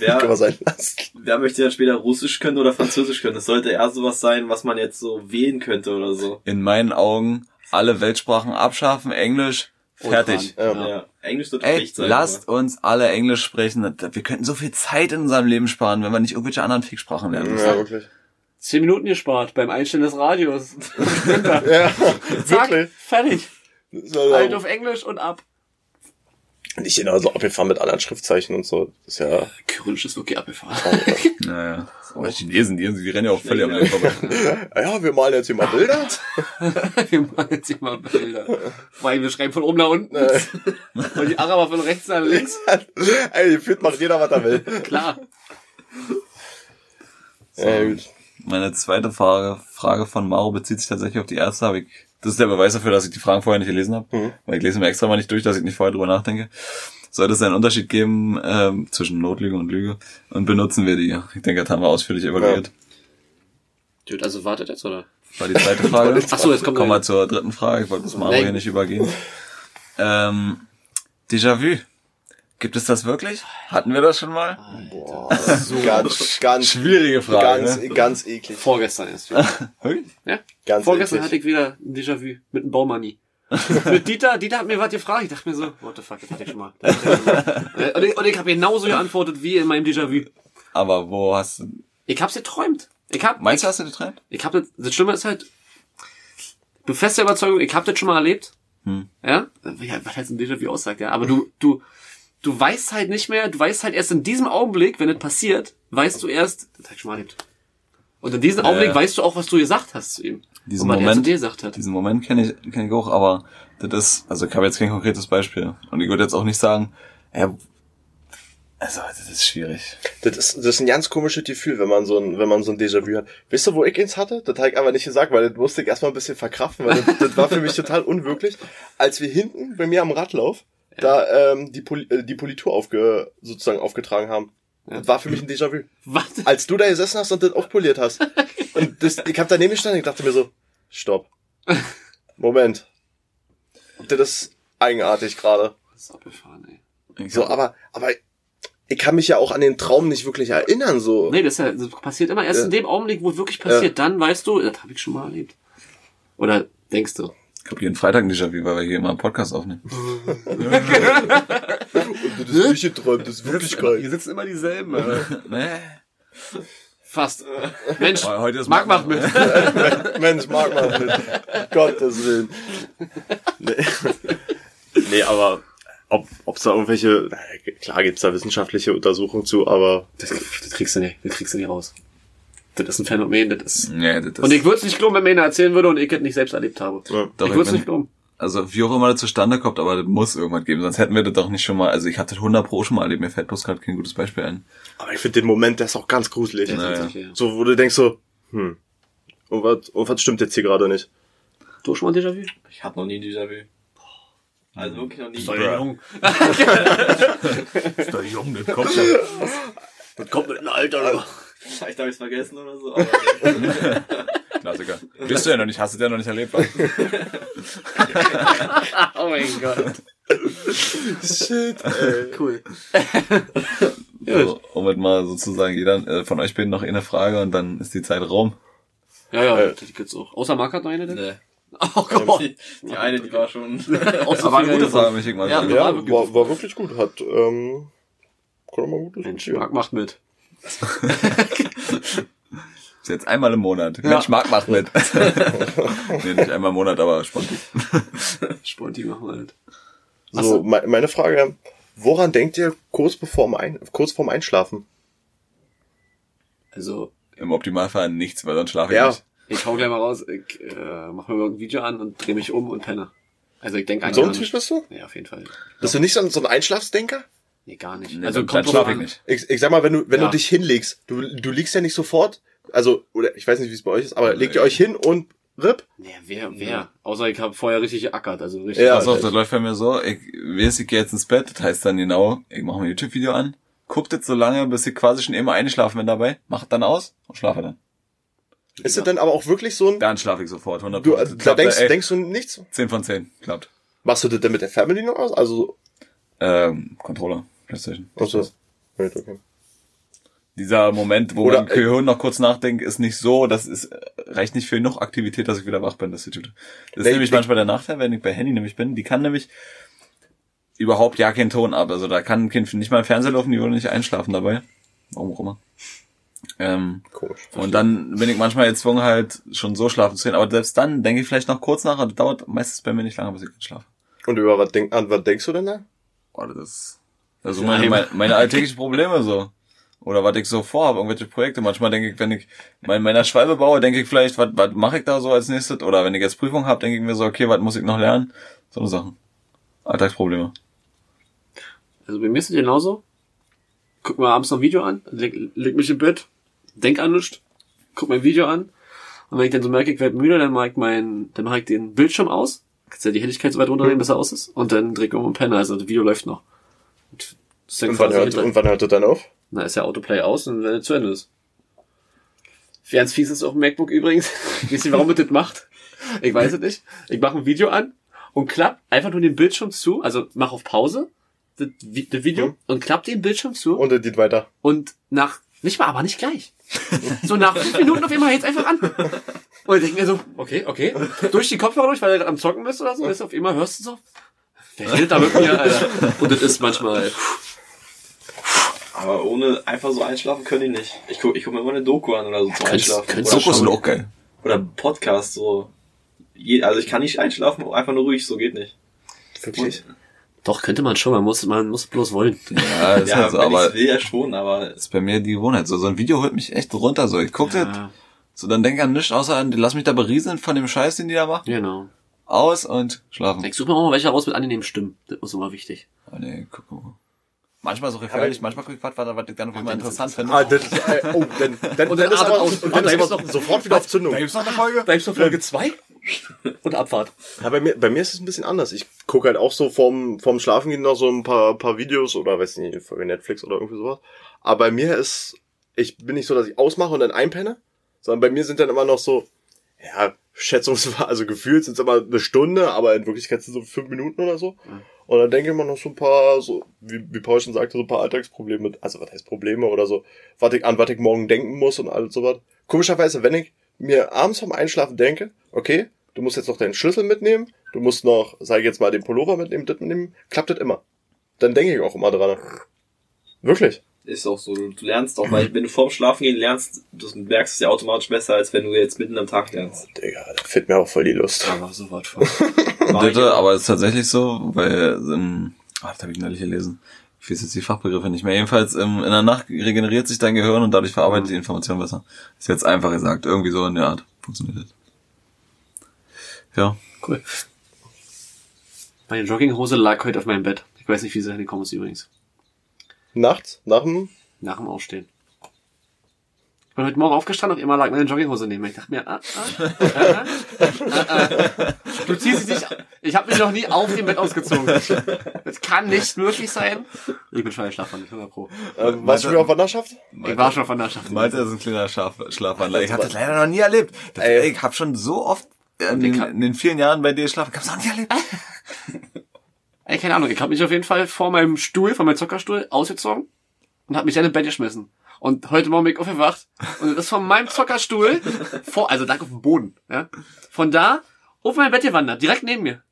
Kann man wer, sein lassen. wer möchte dann später Russisch können oder Französisch können? Das sollte eher sowas sein, was man jetzt so wählen könnte oder so. In meinen Augen alle Weltsprachen abschaffen, Englisch, fertig. Ja. Ja. Englisch wird Ey, sein. lasst uns alle Englisch sprechen. Wir könnten so viel Zeit in unserem Leben sparen, wenn wir nicht irgendwelche anderen Ficksprachen lernen müssen. Ja, wirklich. Zehn Minuten gespart beim Einstellen des Radios. Ja, Zack, wirklich. fertig. Halt auf Englisch und ab. Nicht genauso abgefahren mit anderen Schriftzeichen und so. Das ist ja. Kyrillisch ist wirklich abgefahren. Naja. Aber Chinesen, die, die rennen ja auch völlig am Leben vorbei. Ja, wir malen jetzt hier mal Bilder. wir machen jetzt hier mal Bilder. Weil wir schreiben von oben nach unten. Und die Araber von rechts nach links. Ey, gefühlt macht jeder, was er will. Klar. Gut. Meine zweite Frage, Frage von Maro bezieht sich tatsächlich auf die erste. Habe ich, das ist der Beweis dafür, dass ich die Fragen vorher nicht gelesen habe. Mhm. Weil ich lese mir extra mal nicht durch, dass ich nicht vorher drüber nachdenke. Sollte es einen Unterschied geben ähm, zwischen Notlüge und Lüge? Und benutzen wir die? Ich denke, das haben wir ausführlich evaluiert. Dude, also wartet jetzt, oder? War die zweite Frage. Ach so, jetzt kommt Kommen wir zur dritten Frage. Ich wollte das Mario Nee. hier nicht übergehen. Ähm, Déjà-vu. Gibt es das wirklich? Hatten wir das schon mal? Boah, ganz, ganz, Schwierige Frage. ganz, ne? ganz eklig. Vorgestern erst. Wirklich? Ja? Ganz Vorgestern eklig. hatte ich wieder ein Déjà-vu mit einem Baumanni. mit Dieter, Dieter hat mir was gefragt. Ich dachte mir so, what the fuck, das hatte ich schon mal. Das hatte ich schon mal. und ich, und ich habe genauso geantwortet wie in meinem Déjà-vu. Aber wo hast du... Ich hab's geträumt. Ich hab, Meinst du, hast du getrennt? ich hab das, das Schlimme ist halt, du feste Überzeugung, ich hab das schon mal erlebt. Hm. Ja? ja was heißt ein Déjà-vu aussagt, ja? Aber du, du, du weißt halt nicht mehr, du weißt halt erst in diesem Augenblick, wenn das passiert, weißt du erst, das hab ich schon mal erlebt. Und in diesem Ja, Augenblick weißt du auch, was du gesagt hast zu ihm. Diesen Moment, dir gesagt hat. diesen Moment kenne ich, kenn ich auch, aber das ist, also ich habe jetzt kein konkretes Beispiel. Und ich würde jetzt auch nicht sagen, ja, also das ist schwierig. Das ist, das ist ein ganz komisches Gefühl, wenn man so ein, wenn man so ein Déjà-vu hat. Wisst ihr, wo ich eins hatte? Das habe ich aber nicht gesagt, weil das musste ich erstmal ein bisschen verkraften, weil das, das war für mich total unwirklich. Als wir hinten bei mir am Radlauf da ähm, die, Poli äh, die Politur aufge sozusagen aufgetragen haben. Das war für mich ein Déjà-vu. Was? Als du da gesessen hast und das aufpoliert hast. Und das, ich hab daneben gestanden und ich dachte mir so, stopp. Moment. Das ist eigenartig gerade. Das ist abgefahren, ey. Ich So, aber, aber ich kann mich ja auch an den Traum nicht wirklich erinnern, so. Nee, das, ist ja, das passiert immer erst Ja. in dem Augenblick, wo es wirklich passiert. Dann weißt du, das habe ich schon mal erlebt. Oder denkst du? Ich habe jeden Freitag ein Déjà-vu, weil wir hier immer einen Podcast aufnehmen. Das ist nicht geträumt, das ist Wirklichkeit. sitzen immer dieselben. nee. Fast. Mensch, Oh, heute ist Marc macht mit. Mensch, mag man nicht. Gottes Willen. Nee, nee aber ob ob's da irgendwelche, klar gibt's da wissenschaftliche Untersuchungen zu, aber Das, das kriegst du nicht. Das kriegst du nicht raus. Das ist ein Phänomen, das ist... Nee, das ist, Und ich würde es nicht glauben, wenn mir einer erzählen würde und ich es nicht selbst erlebt habe. ja. Doch, ich würde es nicht glauben. also wie auch immer das zustande kommt, aber das muss irgendwas geben, sonst hätten wir das doch nicht schon mal, also ich hatte das 100 pro schon mal erlebt, mir fällt bloß gerade kein gutes Beispiel ein. aber ich finde den Moment, der ist auch ganz gruselig. Ja, Naja. tatsächlich, ja. So, wo du denkst so, hm, irgendwas, irgendwas stimmt jetzt hier gerade nicht. Du schon mal Déjà-vu? Ich hab noch nie ein Déjà-vu. Also wirklich noch nie. jung. Ist doch jung, das kommt Das kommt mit einem Alter. Vielleicht habe ich's vergessen oder so. Klassiker. Bist du ja noch nicht, hast du ja noch nicht erlebt. wa? Oh mein Gott. Shit, ey. Cool. So, um mit mal sozusagen jeder äh, von euch beiden noch eine Frage und dann ist die Zeit rum. Ja, ja, Äh. das gibt's auch. Außer Marc hat noch eine denn? nee. Oh Gott. Die, die eine, die war schon. Außer Aber eine gute. Frage, mich ich mal Ja, ja. Ja, war wirklich war, wirklich gut. Hat, ähm, konnte man gut Mensch. Marc macht mit. Ist jetzt einmal im Monat. Mensch, Marc macht mit. nee, nicht einmal im Monat, aber spontan. Sponti machen wir halt. So, me meine Frage, woran denkt ihr kurz bevorm Ein kurz vorm Einschlafen? Also, Im Optimalfall nichts, weil sonst schlafe ich Ja. nicht. ich hau gleich mal raus, ich äh, mach mir irgendein Video an und dreh mich um und penne. Also ich denke So eigentlich ein nicht. bist du? Ja, auf jeden Fall. Bist du nicht so ein, so ein Einschlafsdenker? Nee, gar nicht. Nee, also kommt drauf schlafe ich nicht. Ich, ich sag mal, wenn du, wenn Ja. du dich hinlegst, du, du liegst ja nicht sofort, also, oder ich weiß nicht, wie es bei euch ist, aber legt ihr euch hin und ripp? Nee, wer, wer? Außer ich habe vorher richtig geackert, also richtig. Ja. Pass auf, das läuft bei mir so, ich weiß, ich gehe jetzt ins Bett, das heißt dann genau, ich mache mir ein YouTube-Video an, guck das so lange, bis ich quasi schon immer eingeschlafen bin dabei, mach dann aus und schlafe dann. Ist das dann aber auch wirklich so ein, Dann schlafe ich sofort, 100 du, also, da denkst, denkst du nichts? 10 von 10, klappt. Machst du das denn mit der Fernbedienung aus? Also, Ähm, Controller, Playstation. also, Right, okay. Dieser Moment, wo Oder- mein Gehirn noch kurz nachdenkt, ist nicht so, das ist, äh, reicht nicht für noch Aktivität, dass ich wieder wach bin, das ist, das ist nämlich ich- manchmal der Nachteil, wenn ich bei Handy nämlich bin, die kann nämlich überhaupt ja keinen Ton ab, also da kann ein Kind nicht mal im Fernseher laufen, die würde nicht einschlafen dabei. Warum auch immer. Ähm, Komisch. und dann bin ich manchmal gezwungen, halt schon so schlafen zu gehen. Aber selbst dann denke ich vielleicht noch kurz nach, das dauert meistens bei mir nicht lange, bis ich schlafe. Und über was, denk, an was denkst du denn da? Boah, das ist das sind meine, meine, meine alltäglichen Probleme so. Oder was ich so vorhabe, irgendwelche Projekte. Manchmal denke ich, wenn ich mein, meiner Schwalbe baue, denke ich vielleicht, was, was mache ich da so als nächstes? Oder wenn ich jetzt Prüfung habe, denke ich mir so, okay, was muss ich noch lernen? So eine Sachen. Alltagsprobleme. Also bei mir ist es genauso. Guck mir abends noch ein Video an, leg, leg mich im Bett, denk an nichts, guck mir ein Video an. Und wenn ich dann so merke, ich werde müde, dann mache ich mein, dann mache ich den Bildschirm aus. Kannst ja die Helligkeit so weit runternehmen, bis er aus ist. Und dann ich um und penne. Also das Video läuft noch. Und ist Und wann, hört, und wann hört das dann auf? Na, ist ja Autoplay aus und wenn es zu Ende ist. Ganz fies ist auf dem MacBook übrigens. Wisst ihr, warum man das macht? Ich weiß es nicht. Ich mache ein Video an und klapp einfach nur den Bildschirm zu, also mach auf Pause, das, Vi- das Video, Mhm. und klapp den Bildschirm zu Und er geht weiter. und nach, nicht mal, aber nicht gleich. So nach fünf Minuten auf einmal jetzt einfach an. Und ich denke mir so, okay, okay. Durch die Kopfhörer durch, weil du gerade am Zocken bist oder so, ist auf einmal hörst du so, wer redet da mit mir, Alter? Und das ist manchmal, Aber ohne einfach so einschlafen können die nicht. Ich guck, ich guck mir immer eine Doku an oder so zum Einschlafen. könntest oder, Dokus sind auch geil. oder Podcast so. Also ich kann nicht einschlafen, einfach nur ruhig, so geht nicht. Wirklich? Doch, könnte man schon, man muss, man muss bloß wollen. Ja, das ist ja, halt so, wenn aber ich's will ja schon, aber das ist bei mir die Gewohnheit. So, so ein Video holt mich echt runter. So, ich guck das, Ja, so dann denk an nichts außer an, lass mich da berieseln von dem Scheiß, den die da machen. genau. Aus und schlafen. Ich suche mir auch mal welche raus mit angenehmen Stimmen. Das ist immer wichtig. Oh, nee, guck mal. Manchmal so gefährlich, manchmal guck ich was, was ich dann auf einmal interessant finde. Ah, das ist, äh, oh, dann, dann, Und dann dann ist aber, aus. und dann dann ist gibt's aber noch- sofort wieder auf Zündung. gibt's noch eine Folge? Bleibst du Folge 2? Und Abfahrt. Ja, bei mir, bei mir ist es ein bisschen anders. Ich gucke halt auch so vorm, vorm Schlafengehen noch so ein paar, paar Videos oder weiß nicht, Folge Netflix oder irgendwie sowas. Aber bei mir ist, ich bin nicht so, dass ich ausmache und dann einpenne, sondern bei mir sind dann immer noch so, ja, schätzungsweise, also gefühlt sind es immer eine Stunde, aber in Wirklichkeit sind es so fünf Minuten oder so. Und dann denke ich mir noch so ein paar, so, wie, wie Paul schon sagte, so ein paar Alltagsprobleme also was heißt Probleme oder so, was ich, an was ich morgen denken muss und alles sowas. Komischerweise, wenn ich mir abends vorm Einschlafen denke, okay, du musst jetzt noch deinen Schlüssel mitnehmen, du musst noch, sag ich jetzt mal, den Pullover mitnehmen, das mitnehmen, klappt das immer. Dann denke ich auch immer dran. Wirklich. ist auch so. Du, lernst auch, weil wenn du vorm Schlafen gehen lernst, du merkst es ja automatisch besser, als wenn du jetzt mitten am Tag lernst. Digga, da fehlt mir auch voll die Lust. Aber so was von. Bitte, aber es ist tatsächlich so, weil, ähm, ah, das habe ich neulich gelesen. Ich weiß jetzt die Fachbegriffe nicht mehr. Jedenfalls, ähm, in der Nacht regeneriert sich dein Gehirn und dadurch verarbeitet die Information besser. Ist jetzt einfach gesagt. Irgendwie so in der Art funktioniert das. Ja. Cool. Meine Jogginghose lag heute auf meinem Bett. Ich weiß nicht, wie sie hingekommen ist übrigens. Nachts, nach dem, Nach dem Aufstehen. Ich bin heute Morgen aufgestanden und immer lag meine Jogginghose neben mir. Ich dachte mir, ah, ah, ah, ah, ah, ah. Du ziehst nicht. Ich habe mich noch nie auf dem Bett ausgezogen. Das kann nicht möglich sein. Ich bin schon ein bin mal pro. äh, warst du schon auf Wanderschaft? Ich war schon von der Schaft. Malte ist ein kleiner Schlaf Schlafwandler. Ich habe das leider noch nie erlebt. Das, Ey. ich habe schon so oft in den, in den vielen Jahren bei dir geschlafen. Ich hab's noch nie erlebt. Ey, keine Ahnung, ich habe mich auf jeden Fall vor meinem Stuhl, vor meinem Zockerstuhl ausgezogen und habe mich dann im Bett geschmissen. Und heute Morgen bin ich aufgewacht und das ist von meinem Zockerstuhl vor, also lag auf dem Boden, ja. Von da auf mein Bett gewandert, direkt neben mir.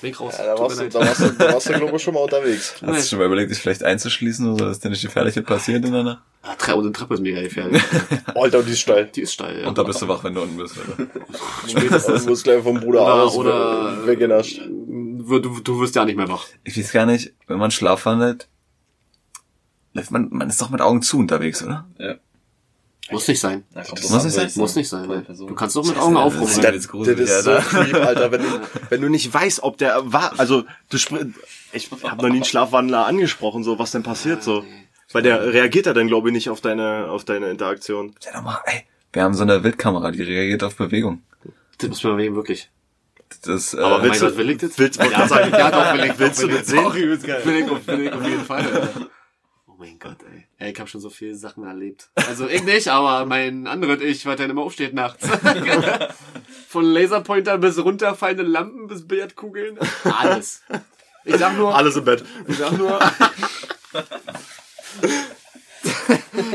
Bin ich raus. Ja, da warst du, da warst du, da warst du, glaube ich, schon mal unterwegs. Hast du schon mal überlegt, dich vielleicht einzuschließen oder so, dass dir nicht gefährliche passiert in Nacht? Ah, Tre und Treppe ist mega gefährlich. Alter, die ist steil. Die ist steil, ja. Und da bist du wach, wenn du unten bist, oder? Du musst gleich vom Bruder Oder- alles oder- weggenascht. Du, du, du wirst ja nicht mehr wach. Ich weiß gar nicht, wenn man schlafwandelt, läuft man, man ist doch mit Augen zu unterwegs, oder? Ja. Muss nicht sein. Das muss nicht sein. Muss nicht sein. Du kannst doch mit Augen auf das ist Das, jetzt gruselig, das ist so Alter. creep, Alter, wenn du, wenn du nicht weißt, ob der war, also du spr ich habe noch nie einen Schlafwandler angesprochen, so was denn passiert so, weil der reagiert ja dann glaube ich nicht auf deine auf deine Interaktion. Ja, doch mal, ey, wir haben so eine Wildkamera, die reagiert auf Bewegung. Das muss man wegen wirklich. Das, äh, Aber Mein willst du, Gott, will ich das? willst, Ja, sagen, ja, doch, will ich. willst du das sehen? Doch, übelst geil. Will ich, auf, will ich auf jeden Fall. Mein Gott, ey. ey ich habe schon so viele Sachen erlebt. Also ich nicht, aber mein anderes Ich, was dann immer aufsteht nachts. Von Laserpointer bis runterfallende Lampen bis Billardkugeln. Alles. Ich sag nur, Alles im Bett. ich sag nur,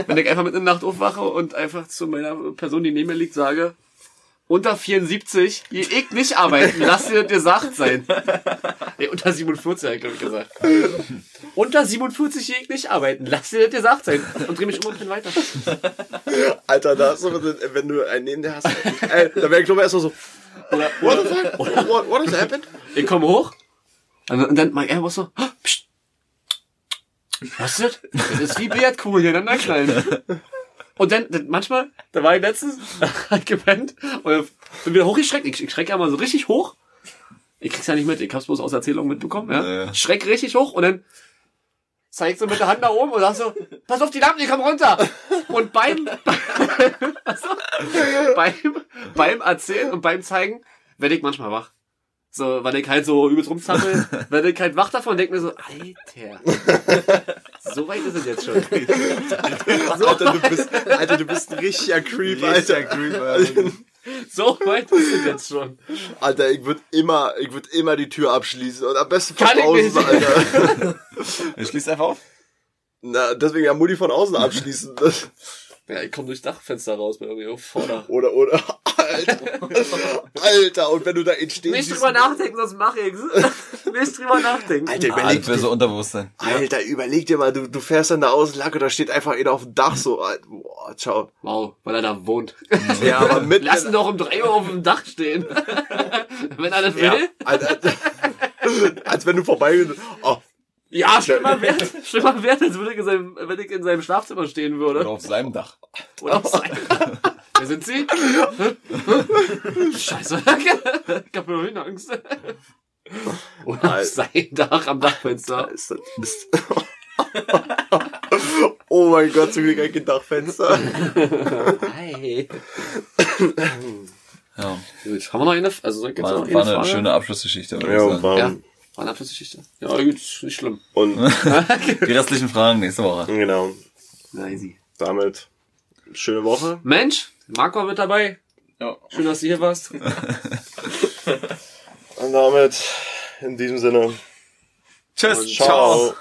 wenn ich einfach mitten in der Nacht aufwache und einfach zu meiner Person, die neben mir liegt, sage, unter 74 gehe ich nicht arbeiten, lass dir das gesagt sein. Nee, unter 47 habe ich, glaube ich, gesagt. unter 47 gehe ich nicht arbeiten, lass dir das gesagt sein. Und dreh mich um und bin weiter. Alter, da hast du, wenn du einen neben dir hast, ey, da wäre ich glaube ich erstmal so, Oder, what the fuck? What, what has happened? Ich komme hoch und, dann mag er was so, "Ah, pst. was ist das? Das ist wie Billardkugel hintereinander knallen. Und dann, dann manchmal, da war ich letztens, halt gepennt und bin wieder hochgeschreckt. Ich, ich schrecke ja mal so richtig hoch. Ich krieg's ja nicht mit, ich hab's bloß aus Erzählungen mitbekommen, ja. Ja, ja. Schreck richtig hoch und dann zeig so mit der Hand nach oben und sag so, pass auf die Lampen, die kommen runter. Und beim, also, beim, beim Erzählen und beim Zeigen werde ich manchmal wach. So, weil ich halt so übelst rumzappel, weil ich halt wach davon und denk mir so, Alter. So weit ist es jetzt schon. Alter, du bist, Alter, du bist ein richtiger Creep, Alter. Creep, So weit ist es jetzt schon. Alter, ich würde immer, ich würde immer die Tür abschließen und am besten von Kann ich außen. Alter. Ich schließ einfach auf. Na, deswegen ja Mutti von außen abschließen. Ja, ich komm durchs Dachfenster raus bei irgendwie auf Vorder. Oder, oder, Alter. Alter, und wenn du da entstehst. Nicht drüber nachdenken, sonst mach ich's. Nicht drüber nachdenken. Alter, überleg dir, so Unterbewusstsein. Alter, überleg dir mal, du, du fährst dann da aus, Lack, und da steht einfach einer auf dem Dach so, Alter, boah, ciao. Wow, weil er da wohnt. Ja, aber mit, Lass ihn doch um drei Uhr auf dem Dach stehen. Wenn er das will. ja, Alter, als wenn du vorbei, oh, Ja, schlimmer wert, schlimmer wert, als würde ich in seinem, wenn ich in seinem Schlafzimmer stehen würde. Oder auf seinem Dach. Oder auf sein. Wer sind Sie? Scheiße. Ich hab Höhenangst. Oder auf Alter. sein Dach am Dachfenster. ist das Mist. oh mein Gott, zum Glück ein Dachfenster. Hi. Ja. Gut, haben wir noch eine? Also soll ich jetzt noch War, eine war eine Frage? schöne Abschlussgeschichte. würde ich Ja, sagen. war, Ja, war eine Abschlussgeschichte. Ja, gut, ist nicht schlimm. und Die restlichen Fragen nächste Woche. genau, Nice. damit schöne Woche. Mensch, Marco mit dabei. Ja. Schön, dass du hier warst. Und damit, in diesem Sinne, Tschüss. ciao.